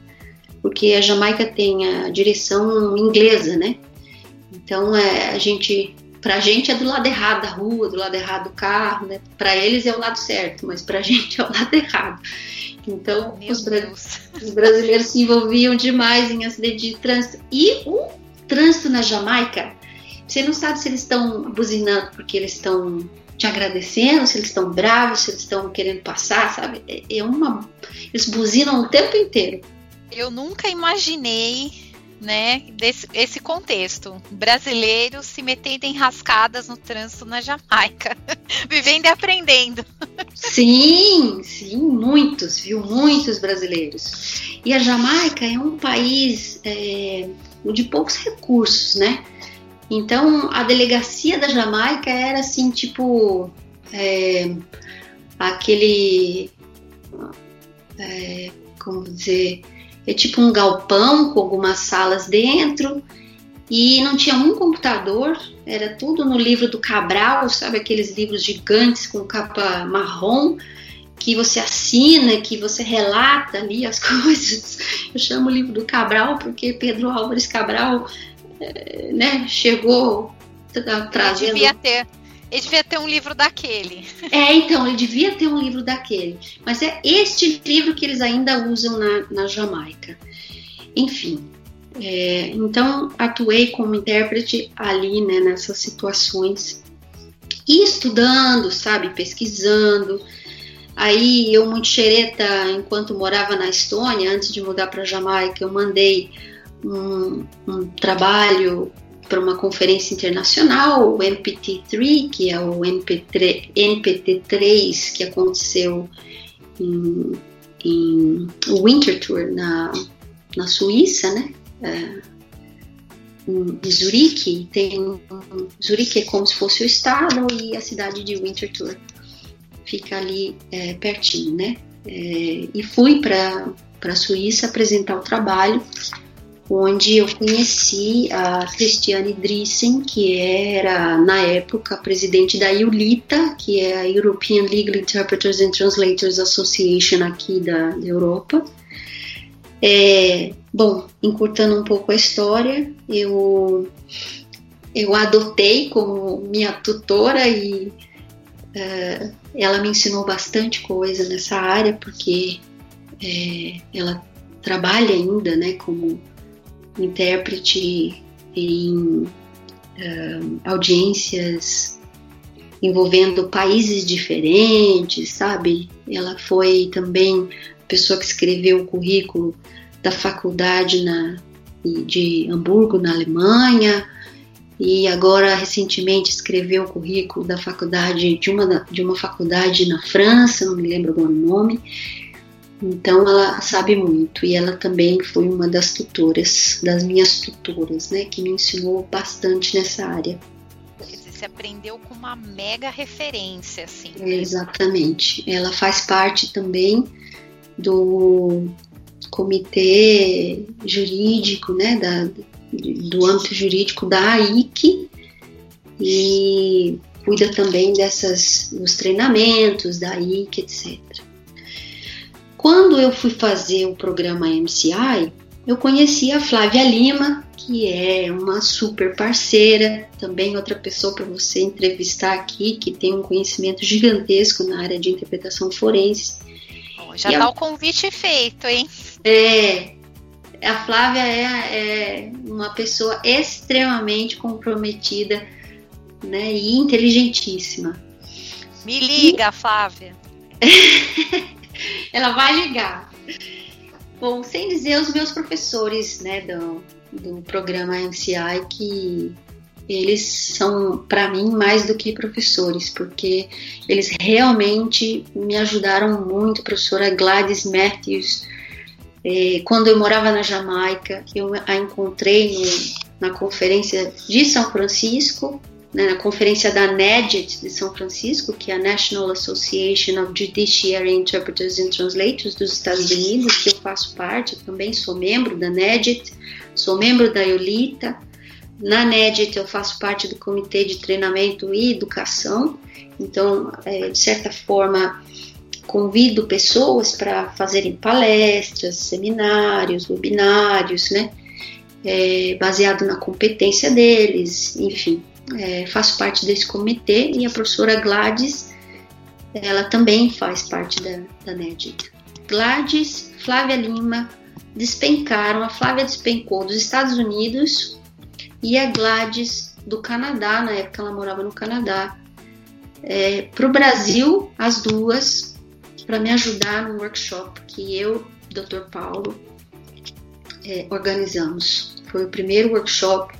porque a Jamaica tem a direção inglesa, né? Então é, a gente Pra gente é do lado errado da rua, do lado errado do carro, né? Pra eles é o lado certo, mas pra gente é o lado errado. Então, os, bra os, brasileiros se envolviam demais em acidente de trânsito. E o trânsito na Jamaica, você não sabe se eles estão buzinando porque eles estão te agradecendo, se eles estão bravos, se eles estão querendo passar, sabe? É, é uma. Eles buzinam o tempo inteiro. Eu nunca imaginei né, desse esse contexto. Brasileiros se metendo em rascadas no trânsito na Jamaica, vivendo e aprendendo. Sim, sim, muitos, viu? Muitos brasileiros. E a Jamaica é um país é, de poucos recursos, né? Então a delegacia da Jamaica era assim, tipo, é, aquele. É, como dizer é tipo um galpão com algumas salas dentro e não tinha um computador, era tudo no livro do Cabral, sabe aqueles livros gigantes com capa marrom que você assina, que você relata ali as coisas. Eu chamo o livro do Cabral porque Pedro Álvares Cabral, né, chegou trazendo. Devia ter ele devia ter um livro daquele. É, então, ele devia ter um livro daquele. Mas é este livro que eles ainda usam na, na Jamaica. Enfim, é, então atuei como intérprete ali, né, nessas situações. E estudando, sabe, pesquisando. Aí eu, muito xereta, enquanto morava na Estônia, antes de mudar para Jamaica, eu mandei um, um trabalho para uma conferência internacional, o NPT3, que é o NP3, NPT3 que aconteceu em, em Winter Tour na, na Suíça, né? É, Zurique, tem Zurique é como se fosse o estado e a cidade de Winter Tour fica ali é, pertinho, né? É, e fui para a Suíça apresentar o trabalho onde eu conheci a Cristiane Drissen, que era, na época, presidente da IULITA, que é a European Legal Interpreters and Translators Association aqui da, da Europa. É, bom, encurtando um pouco a história, eu, eu adotei como minha tutora e uh, ela me ensinou bastante coisa nessa área, porque é, ela trabalha ainda né, como intérprete em uh, audiências envolvendo países diferentes, sabe? Ela foi também a pessoa que escreveu o currículo da faculdade na, de Hamburgo, na Alemanha. e agora recentemente escreveu o currículo da faculdade de uma, de uma faculdade na França, não me lembro agora o nome. Então ela sabe muito e ela também foi uma das tutoras, das minhas tutoras, né, que me ensinou bastante nessa área. Você aprendeu com uma mega referência, assim. Né? Exatamente. Ela faz parte também do comitê jurídico, né, da, do âmbito jurídico da AIC e cuida também dessas dos treinamentos da AIC, etc. Quando eu fui fazer o programa MCI, eu conheci a Flávia Lima, que é uma super parceira, também outra pessoa para você entrevistar aqui, que tem um conhecimento gigantesco na área de interpretação forense. já está o convite feito, hein? É, a Flávia é, é uma pessoa extremamente comprometida né, e inteligentíssima. Me liga, e... Flávia. Ela vai ligar. Bom, sem dizer os meus professores né, do, do programa MCI, que eles são, para mim, mais do que professores, porque eles realmente me ajudaram muito. Professora Gladys Matthews, é, quando eu morava na Jamaica, eu a encontrei no, na conferência de São Francisco, na conferência da NEDIT de São Francisco, que é a National Association of Judiciary Interpreters and Translators dos Estados Unidos, que eu faço parte, eu também sou membro da NEDIT, sou membro da Iolita. Na NEDIT eu faço parte do Comitê de Treinamento e Educação, então, é, de certa forma, convido pessoas para fazerem palestras, seminários, webinários, né? É, baseado na competência deles, enfim, é, faço parte desse comitê e a professora Gladys, ela também faz parte da, da NEDIT. Gladys, Flávia Lima despencaram, a Flávia despencou dos Estados Unidos e a Gladys do Canadá, na época ela morava no Canadá, é, para o Brasil, as duas, para me ajudar no workshop que eu, Dr. Paulo, é, organizamos. Foi o primeiro workshop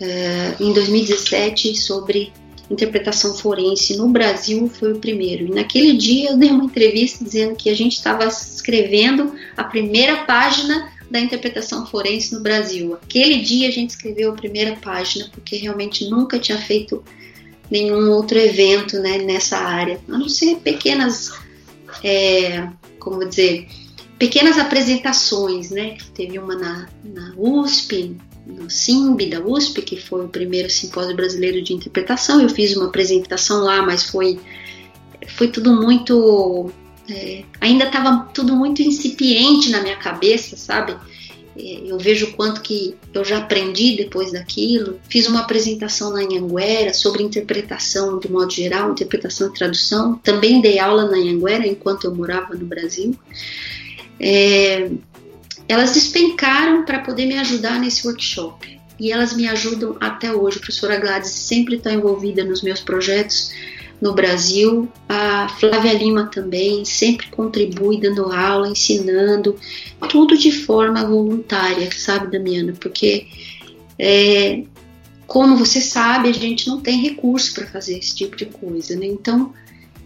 é, em 2017 sobre interpretação forense no Brasil foi o primeiro. E naquele dia eu dei uma entrevista dizendo que a gente estava escrevendo a primeira página da interpretação forense no Brasil. Aquele dia a gente escreveu a primeira página porque realmente nunca tinha feito nenhum outro evento né, nessa área, a não ser pequenas é, como dizer, pequenas apresentações, né? Teve uma na, na USP, no SIMB da USP, que foi o primeiro simpósio brasileiro de interpretação. Eu fiz uma apresentação lá, mas foi, foi tudo muito. É, ainda estava tudo muito incipiente na minha cabeça, sabe? É, eu vejo quanto que eu já aprendi depois daquilo. Fiz uma apresentação na Anhanguera sobre interpretação de modo geral, interpretação e tradução. Também dei aula na Anhanguera enquanto eu morava no Brasil. É, elas despencaram para poder me ajudar nesse workshop. E elas me ajudam até hoje. A professora Gladys sempre está envolvida nos meus projetos no Brasil. A Flávia Lima também sempre contribui dando aula, ensinando, tudo de forma voluntária, sabe, Damiana? Porque, é, como você sabe, a gente não tem recurso para fazer esse tipo de coisa, né? Então,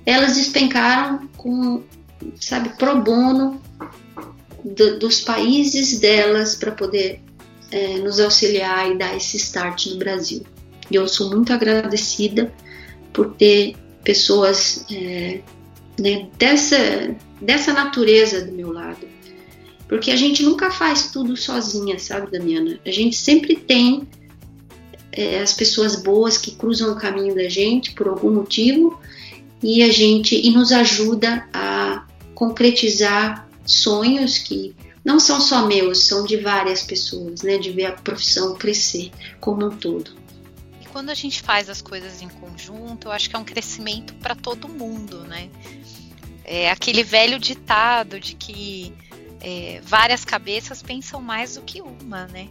elas despencaram com, sabe, pro bono do, dos países delas para poder é, nos auxiliar e dar esse start no Brasil. E eu sou muito agradecida por ter pessoas é, né, dessa, dessa natureza do meu lado. Porque a gente nunca faz tudo sozinha, sabe, Damiana? A gente sempre tem é, as pessoas boas que cruzam o caminho da gente por algum motivo e a gente e nos ajuda a concretizar sonhos que não são só meus, são de várias pessoas, né? De ver a profissão crescer como um todo quando a gente faz as coisas em conjunto, eu acho que é um crescimento para todo mundo, né? É aquele velho ditado de que é, várias cabeças pensam mais do que uma, né?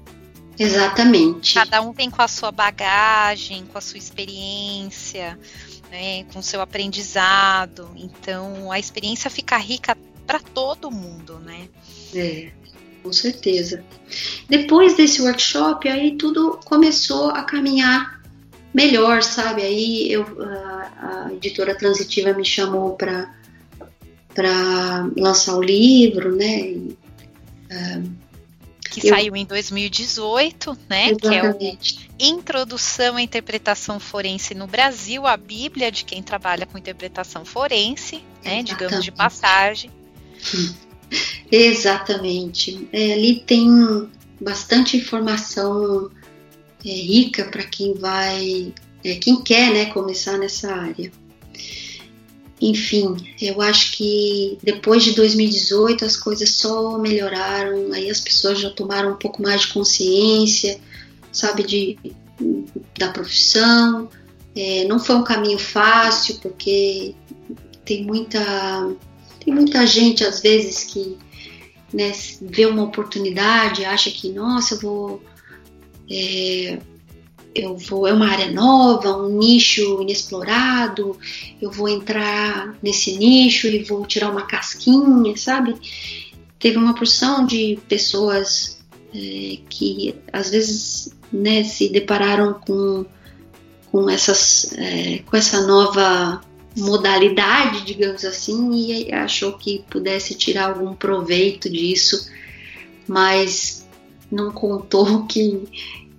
Exatamente. Cada um tem com a sua bagagem, com a sua experiência, né, com o seu aprendizado. Então a experiência fica rica para todo mundo, né? É. com certeza. Depois desse workshop, aí tudo começou a caminhar melhor, sabe? Aí eu, a, a editora transitiva me chamou para para lançar o livro, né? E, uh, que eu... saiu em 2018, né? Exatamente. Que é o Introdução à Interpretação Forense no Brasil, a Bíblia de quem trabalha com interpretação forense, né? Digamos de passagem. Exatamente. É, ali tem bastante informação é, rica para quem vai, é, quem quer, né, começar nessa área. Enfim, eu acho que depois de 2018 as coisas só melhoraram, aí as pessoas já tomaram um pouco mais de consciência, sabe, de, da profissão. É, não foi um caminho fácil, porque tem muita, tem muita gente às vezes que né, vê uma oportunidade, acha que, nossa, eu vou. É, eu vou, é uma área nova, um nicho inexplorado, eu vou entrar nesse nicho e vou tirar uma casquinha, sabe? Teve uma porção de pessoas é, que às vezes né, se depararam com, com, essas, é, com essa nova modalidade, digamos assim, e achou que pudesse tirar algum proveito disso, mas não contou que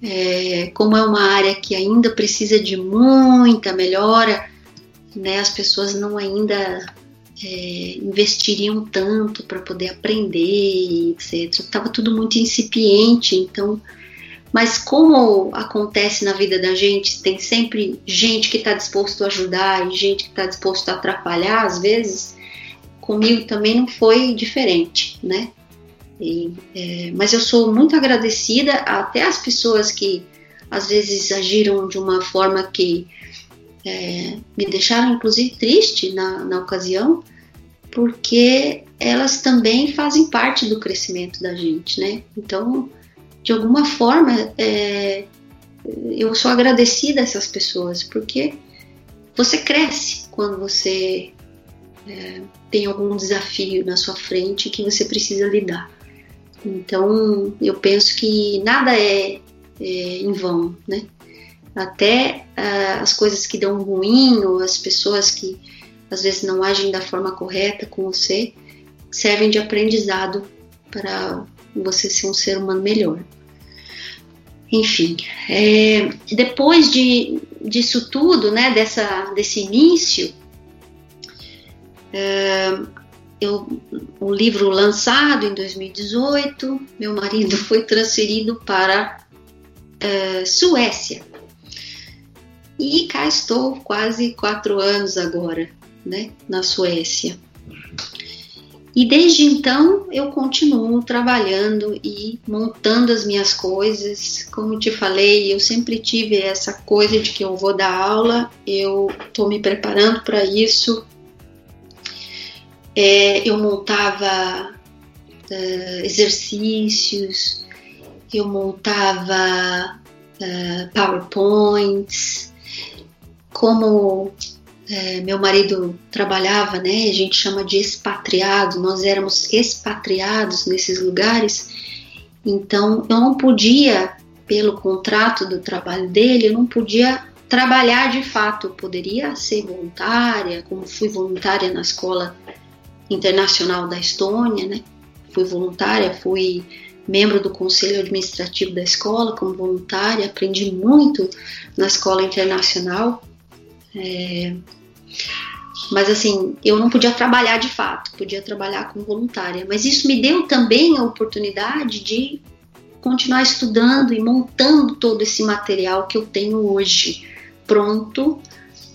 é, como é uma área que ainda precisa de muita melhora, né, as pessoas não ainda é, investiriam tanto para poder aprender, etc. Estava tudo muito incipiente, então. Mas como acontece na vida da gente, tem sempre gente que está disposto a ajudar e gente que está disposto a atrapalhar, às vezes, comigo também não foi diferente, né? E, é, mas eu sou muito agradecida até as pessoas que às vezes agiram de uma forma que é, me deixaram inclusive triste na, na ocasião, porque elas também fazem parte do crescimento da gente, né? Então, de alguma forma, é, eu sou agradecida a essas pessoas, porque você cresce quando você é, tem algum desafio na sua frente que você precisa lidar. Então, eu penso que nada é, é em vão, né? Até uh, as coisas que dão ruim ou as pessoas que às vezes não agem da forma correta com você servem de aprendizado para você ser um ser humano melhor. Enfim, é, depois de, disso tudo, né, dessa, desse início, é, eu, o livro lançado em 2018, meu marido foi transferido para uh, Suécia. E cá estou quase quatro anos agora, né, na Suécia. E desde então eu continuo trabalhando e montando as minhas coisas. Como te falei, eu sempre tive essa coisa de que eu vou dar aula, eu estou me preparando para isso, é, eu montava uh, exercícios, eu montava uh, PowerPoints, como uh, meu marido trabalhava, né? A gente chama de expatriado, nós éramos expatriados nesses lugares, então eu não podia, pelo contrato do trabalho dele, eu não podia trabalhar de fato, eu poderia ser voluntária, como fui voluntária na escola internacional da Estônia, né? Fui voluntária, fui membro do conselho administrativo da escola como voluntária, aprendi muito na escola internacional. É, mas assim, eu não podia trabalhar de fato, podia trabalhar como voluntária. Mas isso me deu também a oportunidade de continuar estudando e montando todo esse material que eu tenho hoje pronto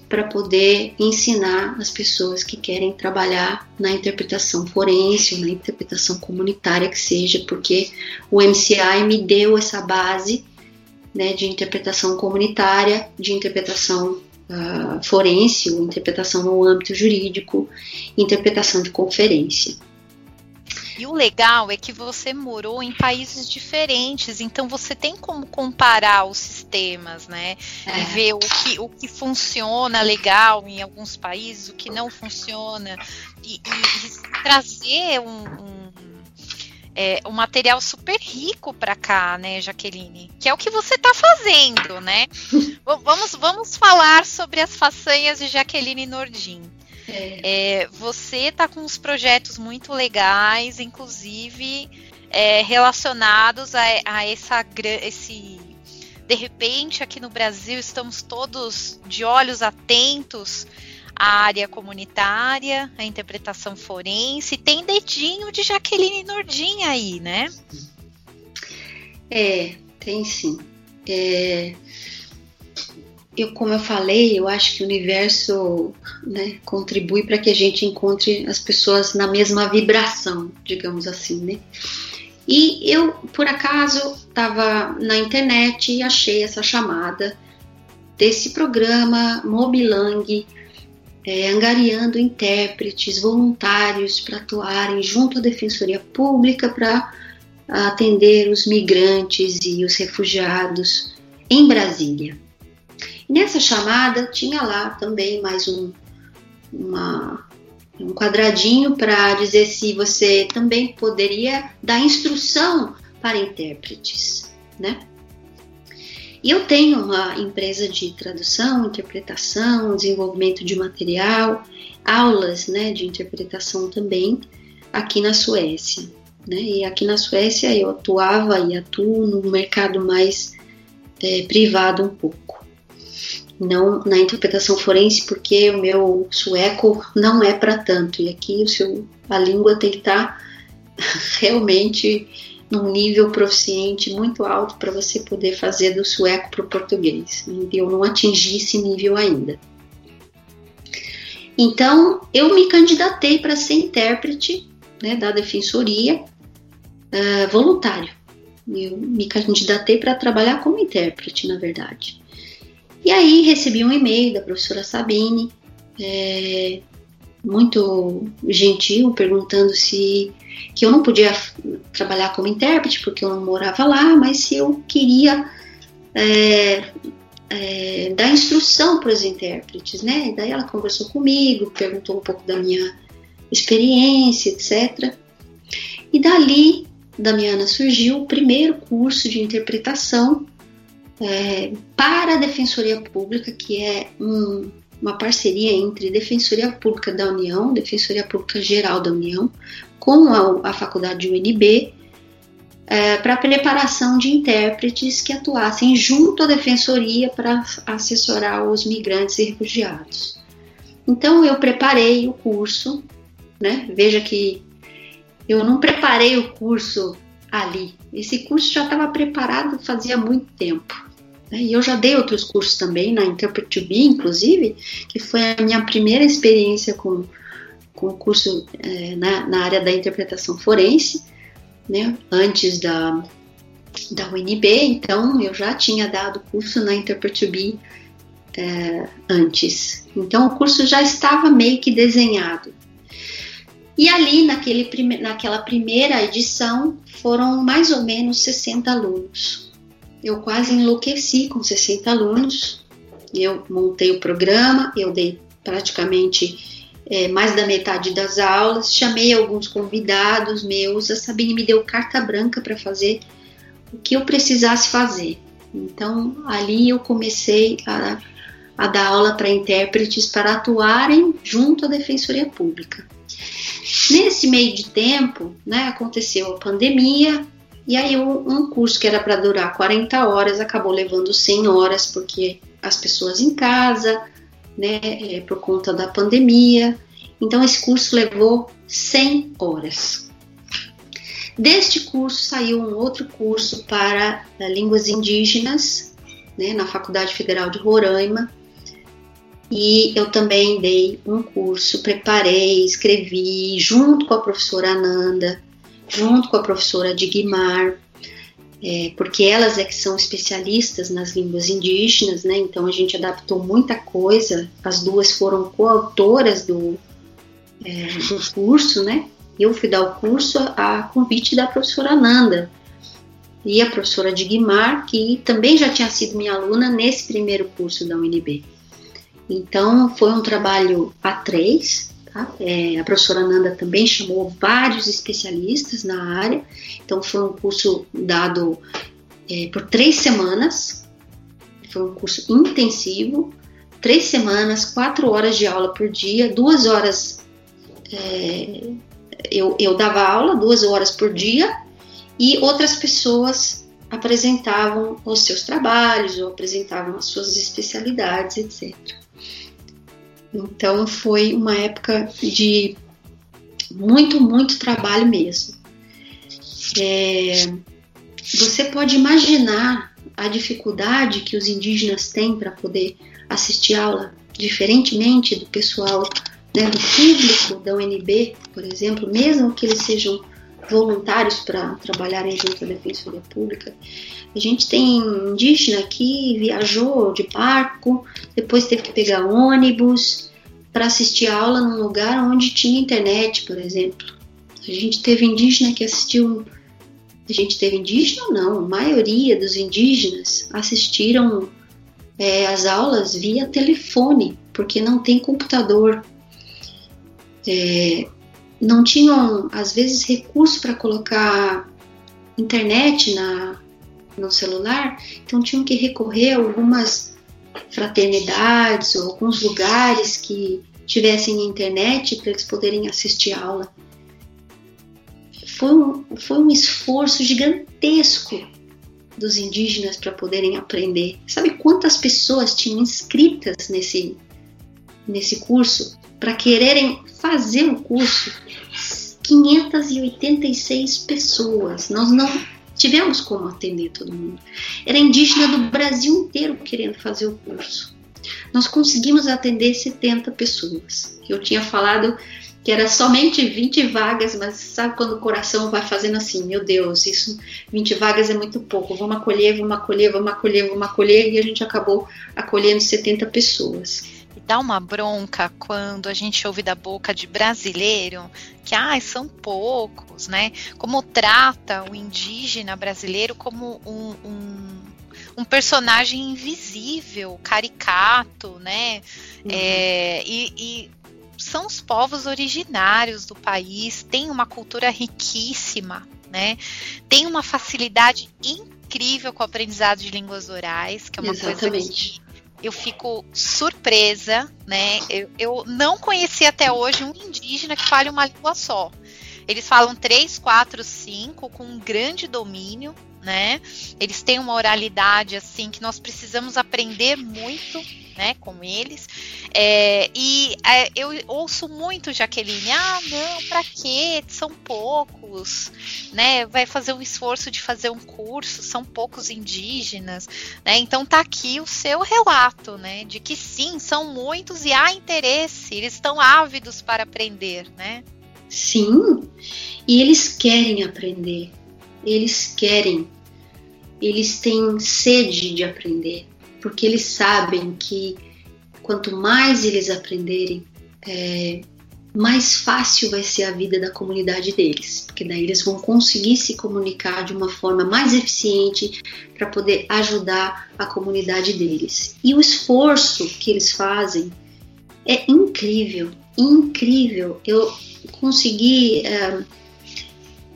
para poder ensinar as pessoas que querem trabalhar na interpretação forense, na interpretação comunitária que seja, porque o MCI me deu essa base né, de interpretação comunitária, de interpretação uh, forense, ou interpretação no âmbito jurídico, interpretação de conferência. E o legal é que você morou em países diferentes, então você tem como comparar os sistemas, né? É. E ver o que, o que funciona legal em alguns países, o que não funciona, e, e, e trazer um, um é, um material super rico para cá, né, Jaqueline? Que é o que você está fazendo, né? vamos, vamos falar sobre as façanhas de Jaqueline Nordin. É. É, você está com uns projetos muito legais, inclusive é, relacionados a, a essa, esse. De repente, aqui no Brasil, estamos todos de olhos atentos à área comunitária, à interpretação forense. Tem dedinho de Jaqueline Nordin aí, né? É, tem sim. É, eu, como eu falei, eu acho que o universo né, contribui para que a gente encontre as pessoas na mesma vibração, digamos assim, né? E eu, por acaso, estava na internet e achei essa chamada desse programa Mobilang, é, angariando intérpretes voluntários para atuarem junto à Defensoria Pública para atender os migrantes e os refugiados em Brasília. Nessa chamada tinha lá também mais um, uma, um quadradinho para dizer se você também poderia dar instrução para intérpretes, né? E eu tenho uma empresa de tradução, interpretação, desenvolvimento de material, aulas né, de interpretação também aqui na Suécia. Né? E aqui na Suécia eu atuava e atuo no mercado mais é, privado um pouco não na interpretação forense, porque o meu sueco não é para tanto. E aqui o seu, a língua tem que estar tá realmente num nível proficiente muito alto para você poder fazer do sueco para o português. E eu não atingi esse nível ainda. Então, eu me candidatei para ser intérprete né, da defensoria uh, voluntário. Eu me candidatei para trabalhar como intérprete, na verdade. E aí recebi um e-mail da professora Sabine, é, muito gentil, perguntando se que eu não podia trabalhar como intérprete porque eu não morava lá, mas se eu queria é, é, dar instrução para os intérpretes, né? E daí ela conversou comigo, perguntou um pouco da minha experiência, etc. E dali, Damiana, surgiu o primeiro curso de interpretação é, para a Defensoria Pública, que é um, uma parceria entre Defensoria Pública da União, Defensoria Pública Geral da União, com a, a Faculdade UNB, é, para preparação de intérpretes que atuassem junto à Defensoria para assessorar os migrantes e refugiados. Então eu preparei o curso, né? Veja que eu não preparei o curso ali. Esse curso já estava preparado fazia muito tempo. Né? E eu já dei outros cursos também, na Interpret to inclusive, que foi a minha primeira experiência com, com o curso é, na, na, área da interpretação forense, né? antes da, da UNB, então eu já tinha dado curso na Interpret to é, antes. Então o curso já estava meio que desenhado. E ali, naquele, naquela primeira edição, foram mais ou menos 60 alunos eu quase enlouqueci com 60 alunos. Eu montei o programa, eu dei praticamente é, mais da metade das aulas, chamei alguns convidados meus, a Sabine me deu carta branca para fazer o que eu precisasse fazer. Então ali eu comecei a, a dar aula para intérpretes para atuarem junto à Defensoria Pública. Nesse meio de tempo, né, aconteceu a pandemia, e aí um curso que era para durar 40 horas acabou levando 100 horas porque as pessoas em casa, né, é, por conta da pandemia. Então esse curso levou 100 horas. Deste curso saiu um outro curso para uh, línguas indígenas, né, na Faculdade Federal de Roraima. E eu também dei um curso, preparei, escrevi junto com a professora Ananda, junto com a professora Digmar, é, porque elas é que são especialistas nas línguas indígenas, né? Então a gente adaptou muita coisa. As duas foram coautoras do, é, do curso, né? Eu fui dar o curso a convite da professora Nanda e a professora Digmar, que também já tinha sido minha aluna nesse primeiro curso da UNB. Então foi um trabalho a três, Tá? É, a professora Nanda também chamou vários especialistas na área, então foi um curso dado é, por três semanas, foi um curso intensivo, três semanas, quatro horas de aula por dia, duas horas é, eu, eu dava aula, duas horas por dia, e outras pessoas apresentavam os seus trabalhos ou apresentavam as suas especialidades, etc. Então foi uma época de muito, muito trabalho mesmo. É, você pode imaginar a dificuldade que os indígenas têm para poder assistir aula, diferentemente do pessoal, né, do público da UNB, por exemplo, mesmo que eles sejam voluntários para trabalharem junto à Defensoria Pública. A gente tem indígena que viajou de barco, depois teve que pegar ônibus para assistir aula num lugar onde tinha internet, por exemplo. A gente teve indígena que assistiu. A gente teve indígena não, a maioria dos indígenas assistiram é, as aulas via telefone, porque não tem computador. É, não tinham, às vezes, recurso para colocar internet na, no celular, então tinham que recorrer a algumas fraternidades ou alguns lugares que tivessem internet para eles poderem assistir a aula. Foi um, foi um esforço gigantesco dos indígenas para poderem aprender. Sabe quantas pessoas tinham inscritas nesse, nesse curso para quererem fazer o curso? 586 pessoas. Nós não tivemos como atender todo mundo. Era indígena do Brasil inteiro querendo fazer o curso. Nós conseguimos atender 70 pessoas. Eu tinha falado que era somente 20 vagas, mas sabe quando o coração vai fazendo assim, meu Deus, isso 20 vagas é muito pouco, vamos acolher, vamos acolher, vamos acolher, vamos acolher, e a gente acabou acolhendo 70 pessoas. Dá uma bronca quando a gente ouve da boca de brasileiro que ah, são poucos, né? Como trata o indígena brasileiro como um, um um personagem invisível, caricato, né? Uhum. É, e, e, são os povos originários do país, tem uma cultura riquíssima, né? Tem uma facilidade incrível com o aprendizado de línguas orais, que é uma Exatamente. coisa que eu fico surpresa, né? Eu, eu não conheci até hoje um indígena que fale uma língua só. Eles falam três, quatro, cinco com um grande domínio, né? Eles têm uma oralidade assim que nós precisamos aprender muito né, com eles. É, e é, eu ouço muito Jaqueline, ah, não, para quê? São poucos, né? Vai fazer um esforço de fazer um curso, são poucos indígenas, né? Então tá aqui o seu relato, né, de que sim, são muitos e há interesse, eles estão ávidos para aprender, né? Sim, e eles querem aprender, eles querem, eles têm sede de aprender porque eles sabem que quanto mais eles aprenderem, é, mais fácil vai ser a vida da comunidade deles, porque daí eles vão conseguir se comunicar de uma forma mais eficiente para poder ajudar a comunidade deles. E o esforço que eles fazem é incrível, incrível. Eu consegui é,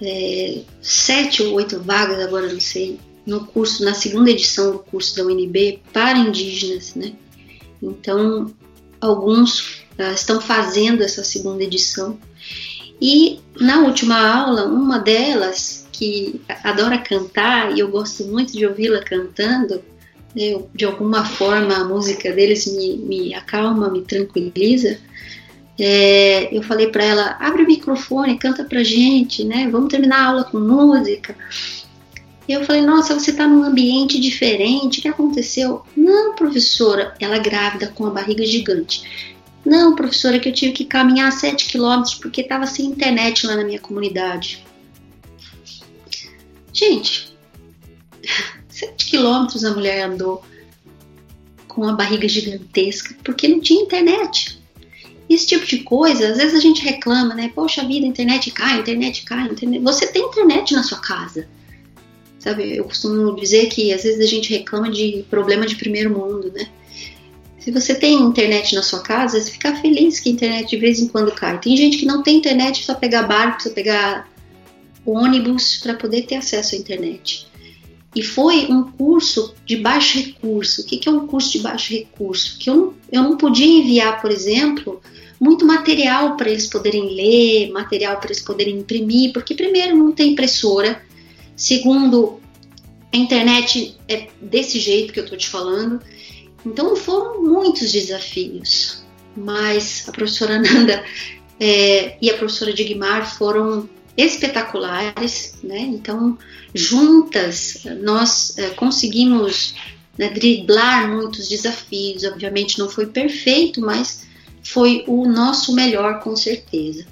é, sete ou oito vagas, agora não sei, no curso, na segunda edição do curso da UNB para indígenas, né? Então, alguns uh, estão fazendo essa segunda edição. E na última aula, uma delas, que adora cantar, e eu gosto muito de ouvi-la cantando, né, de alguma forma a música deles me, me acalma, me tranquiliza. É, eu falei para ela: abre o microfone, canta pra gente, né? Vamos terminar a aula com música. Eu falei, nossa, você está num ambiente diferente, o que aconteceu? Não, professora, ela grávida com a barriga gigante. Não, professora, que eu tive que caminhar 7 quilômetros porque estava sem internet lá na minha comunidade. Gente, 7 quilômetros a mulher andou com a barriga gigantesca porque não tinha internet. Esse tipo de coisa, às vezes a gente reclama, né? Poxa vida, a internet cai, a internet cai, a internet... Você tem internet na sua casa. Sabe, eu costumo dizer que às vezes a gente reclama de problema de primeiro mundo, né? Se você tem internet na sua casa, você fica feliz que a internet de vez em quando cai. Tem gente que não tem internet, só pegar barco, só pegar ônibus para poder ter acesso à internet. E foi um curso de baixo recurso. O que é um curso de baixo recurso? Que eu, eu não podia enviar, por exemplo, muito material para eles poderem ler, material para eles poderem imprimir, porque, primeiro, não tem impressora, segundo, a internet é desse jeito que eu estou te falando. Então, foram muitos desafios, mas a professora Nanda é, e a professora Digmar foram espetaculares, né? Então, juntas, nós é, conseguimos né, driblar muitos desafios. Obviamente, não foi perfeito, mas foi o nosso melhor, com certeza.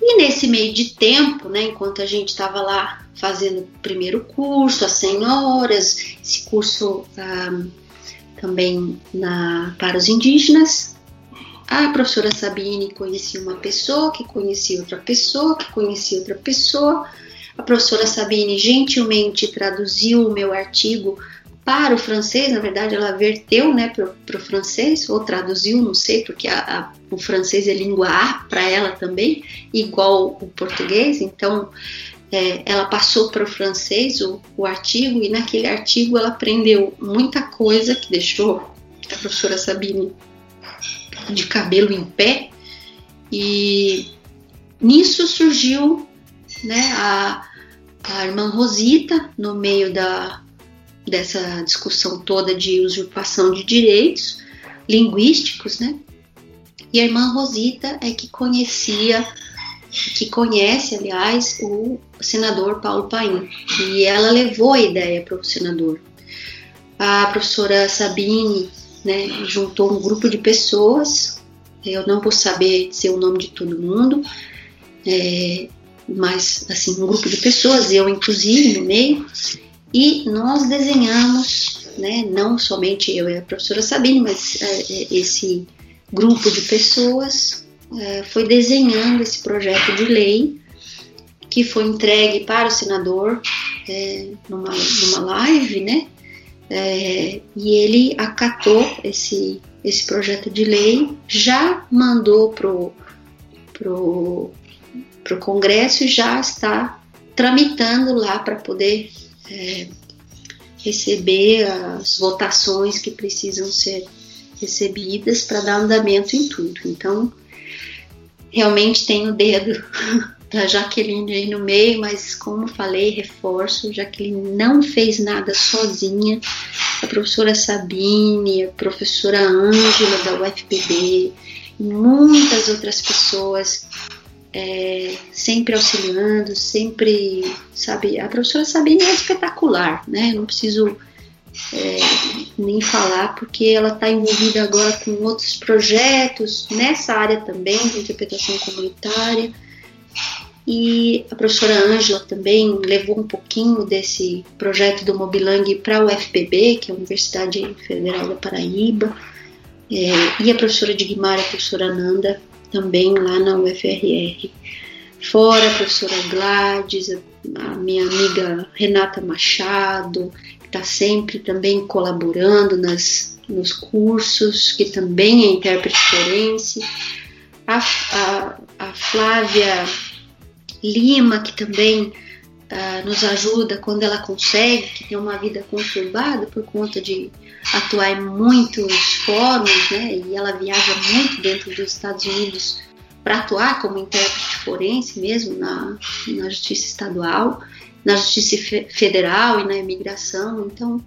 E nesse meio de tempo, né, enquanto a gente estava lá fazendo o primeiro curso, as 100 horas, esse curso também na, para os indígenas, a professora Sabine conhecia uma pessoa, que conhecia outra pessoa, que conhecia outra pessoa. A professora Sabine gentilmente traduziu o meu artigo para o francês, na verdade ela verteu né, para o francês, ou traduziu, não sei, porque a, a, o francês é língua A para ela também, igual o português, então é, ela passou para o francês o, o artigo, e naquele artigo ela aprendeu muita coisa que deixou a professora Sabine de cabelo em pé, e nisso surgiu né, a, a irmã Rosita, no meio da, dessa discussão toda de usurpação de direitos linguísticos, né? E a irmã Rosita é que conhecia, que conhece, aliás, o senador Paulo Paim. E ela levou a ideia para o senador. A professora Sabine né, juntou um grupo de pessoas, eu não vou saber dizer o nome de todo mundo, é, mas assim, um grupo de pessoas, eu inclusive no meio, e nós desenhamos, né, não somente eu e a professora Sabine, mas é, é, esse grupo de pessoas é, foi desenhando esse projeto de lei que foi entregue para o senador é, numa, numa live, né? É, e ele acatou esse, esse projeto de lei, já mandou pro, pro, pro Congresso e já está tramitando lá para poder é, receber as votações que precisam ser recebidas para dar andamento em tudo. Então, realmente tem o dedo da Jaqueline aí no meio, mas como falei, reforço, Jaqueline não fez nada sozinha. A professora Sabine, a professora Ângela da UFPB e muitas outras pessoas é, sempre auxiliando, sempre, sabe, a professora Sabine é espetacular, né? não preciso é, nem falar, porque ela está envolvida agora com outros projetos nessa área também de interpretação comunitária. E a professora Ângela também levou um pouquinho desse projeto do Mobilang para o UFPB, que é a Universidade Federal da Paraíba. É, e a professora Digmar e a professora Nanda também lá na UFRR. Fora a professora Gladys, a minha amiga Renata Machado, que está sempre também colaborando nas, nos cursos, que também é intérprete forense. A, a, a Flávia Lima, que também uh, nos ajuda quando ela consegue, que tem uma vida conturbada por conta de atuar em muitos fóruns, né? E ela viaja muito dentro dos Estados Unidos para atuar como intérprete forense mesmo na, na justiça estadual, na justiça federal e na imigração. Então,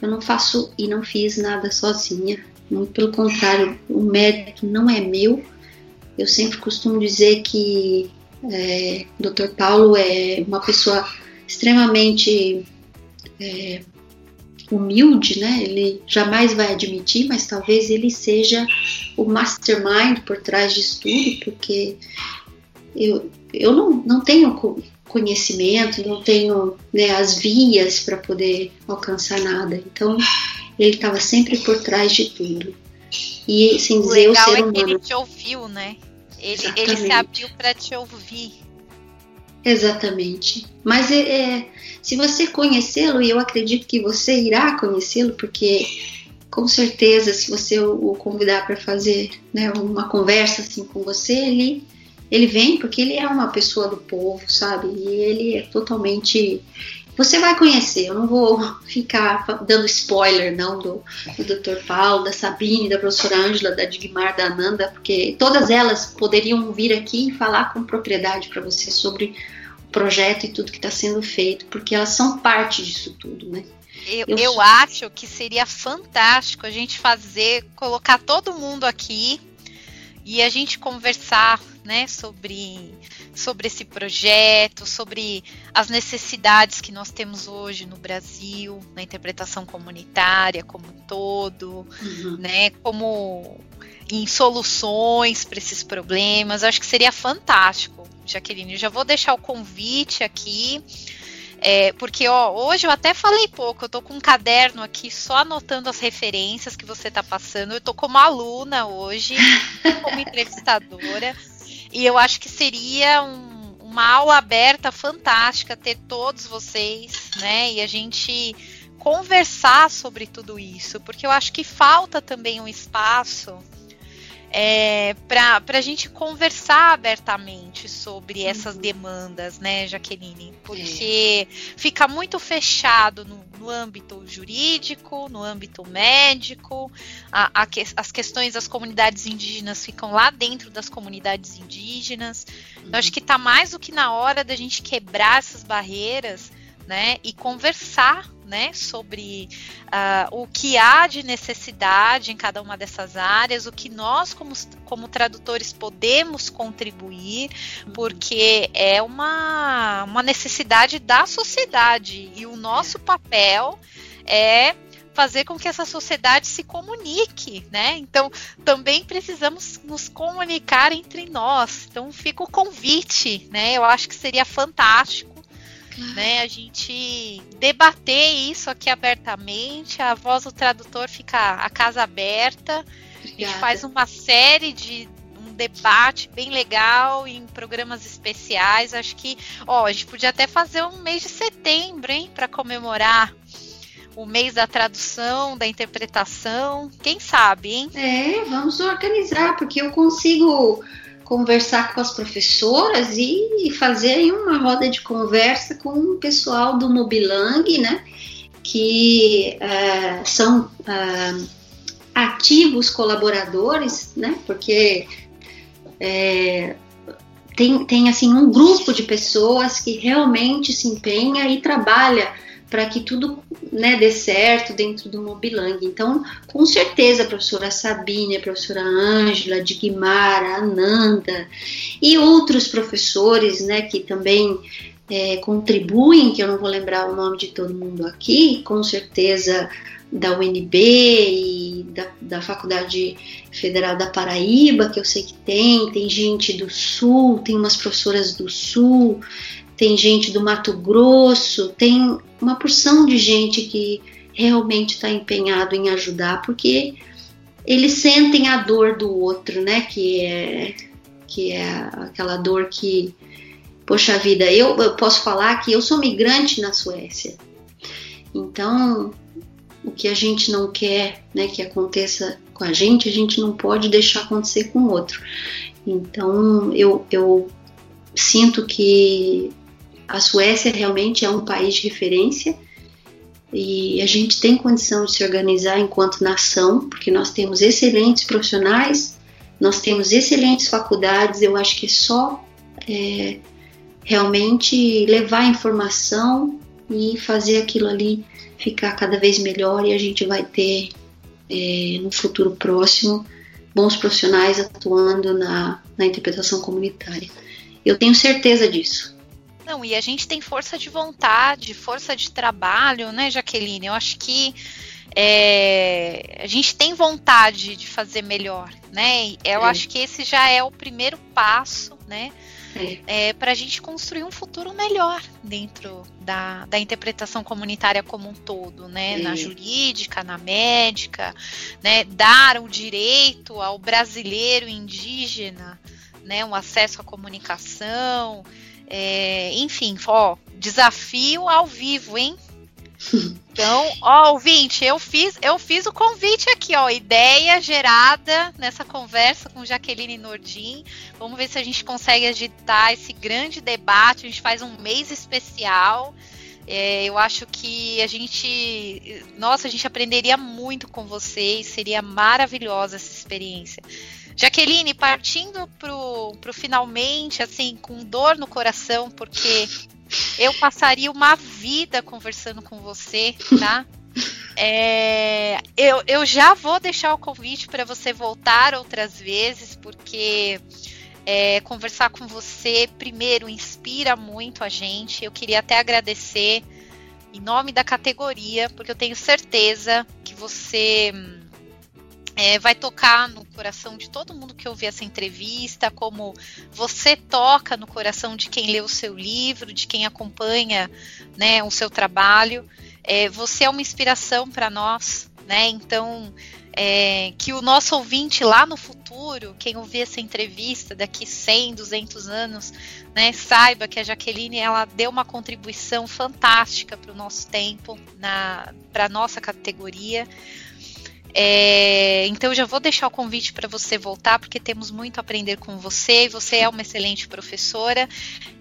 eu não faço e não fiz nada sozinha. Muito pelo contrário, o mérito não é meu. Eu sempre costumo dizer que é, Dr. Paulo é uma pessoa extremamente é, humilde, né? Ele jamais vai admitir, mas talvez ele seja o mastermind por trás disso tudo, porque eu, eu não, não tenho conhecimento, não tenho né, as vias para poder alcançar nada. Então, ele estava sempre por trás de tudo. E sem dizer o, legal o ser é humano. que ele te ouviu, né? Ele, ele se abriu para te ouvir. Exatamente. Mas é, é se você conhecê-lo, e eu acredito que você irá conhecê-lo, porque com certeza, se você o convidar para fazer né, uma conversa assim com você, ele, ele vem porque ele é uma pessoa do povo, sabe? E ele é totalmente. Você vai conhecer, eu não vou ficar dando spoiler não do, do Dr. Paulo, da Sabine, da professora Ângela, da Digmar, da Ananda, porque todas elas poderiam vir aqui e falar com propriedade para você sobre o projeto e tudo que está sendo feito, porque elas são parte disso tudo, né? Eu, eu, eu acho que seria fantástico a gente fazer, colocar todo mundo aqui e a gente conversar, né, sobre, sobre esse projeto, sobre as necessidades que nós temos hoje no Brasil, na interpretação comunitária como um todo, uhum. né, como em soluções para esses problemas. Eu acho que seria fantástico, Jaqueline. Eu já vou deixar o convite aqui é, porque ó, hoje eu até falei pouco, eu tô com um caderno aqui só anotando as referências que você tá passando. Eu tô como aluna hoje, como entrevistadora. E eu acho que seria um, uma aula aberta fantástica ter todos vocês, né? E a gente conversar sobre tudo isso, porque eu acho que falta também um espaço é, para a gente conversar abertamente sobre essas uhum. demandas, né, Jaqueline? Porque fica muito fechado no, no, âmbito jurídico, no âmbito médico, a, a que, as questões das comunidades indígenas ficam lá dentro das comunidades indígenas. Uhum. Eu acho que está mais do que na hora da gente quebrar essas barreiras né, e conversar né, sobre uh, o que há de necessidade em cada uma dessas áreas, o que nós, como, como tradutores, podemos contribuir, uhum. porque é uma, uma necessidade da sociedade e o nosso papel é fazer com que essa sociedade se comunique, né? Então, também precisamos nos comunicar entre nós. Então, fica o convite, né? Eu acho que seria fantástico né? A gente debater isso aqui abertamente, a voz do tradutor fica a casa aberta. Obrigada. A gente faz uma série de um debate bem legal em programas especiais. Acho que, ó, a gente podia até fazer um mês de setembro, hein, para comemorar o mês da tradução, da interpretação. Quem sabe, hein? É, vamos organizar, porque eu consigo conversar com as professoras e fazer uma roda de conversa com o pessoal do Mobilang, né? Que uh, são uh, ativos colaboradores, né? Porque é, tem, tem assim um grupo de pessoas que realmente se empenha e trabalha para que tudo né, dê certo dentro do Mobilang. Então, com certeza, a professora Sabine, a professora Ângela, Digmar, a Ananda e outros professores né, que também é, contribuem, que eu não vou lembrar o nome de todo mundo aqui, com certeza da UNB e da, da Faculdade Federal da Paraíba, que eu sei que tem, tem gente do Sul, tem umas professoras do Sul, tem gente do Mato Grosso, tem uma porção de gente que realmente está empenhado em ajudar, porque eles sentem a dor do outro, né? Que é, que é aquela dor que, poxa vida, eu, eu posso falar que eu sou migrante na Suécia, então o que a gente não quer né, que aconteça com a gente, a gente não pode deixar acontecer com o outro. Então eu, eu sinto que a Suécia realmente é um país de referência e a gente tem condição de se organizar enquanto nação, porque nós temos excelentes profissionais, nós temos excelentes faculdades. Eu acho que é só é, realmente levar a informação e fazer aquilo ali ficar cada vez melhor e a gente vai ter é, no futuro próximo bons profissionais atuando na, na interpretação comunitária. Eu tenho certeza disso. Não, e a gente tem força de vontade, força de trabalho, né, Jaqueline? Eu acho que é, a gente tem vontade de fazer melhor, né? Eu é. acho que esse já é o primeiro passo, né? É. para a gente construir um futuro melhor dentro da, da interpretação comunitária como um todo, né? Na jurídica, na médica, né? Dar o direito ao brasileiro indígena, né? Um acesso à comunicação, é, enfim, ó, desafio ao vivo, hein? Então, ó, ouvinte, eu fiz, eu fiz o convite aqui, ó, ideia gerada nessa conversa com Jaqueline Nordim. Vamos ver se a gente consegue agitar esse grande debate. A gente faz um mês especial. É, eu acho que a gente, nossa, a gente aprenderia muito com vocês. Seria maravilhosa essa experiência. Jaqueline, partindo pro, pro finalmente, assim, com dor no coração, porque eu passaria uma vida conversando com você, tá? É, eu, eu já vou deixar o convite para você voltar outras vezes, porque é, conversar com você, primeiro, inspira muito a gente. Eu queria até agradecer em nome da categoria, porque eu tenho certeza que você é, vai tocar no coração de todo mundo que ouvir essa entrevista, como você toca no coração de quem lê o seu livro, de quem acompanha né, o seu trabalho. É, você é uma inspiração para nós, né? Então, é, que o nosso ouvinte lá no futuro, quem ouvir essa entrevista daqui 100, 200 anos, né, saiba que a Jaqueline ela deu uma contribuição fantástica para o nosso tempo, para a nossa categoria. É, então já vou deixar o convite para você voltar, porque temos muito a aprender com você, e você é uma excelente professora.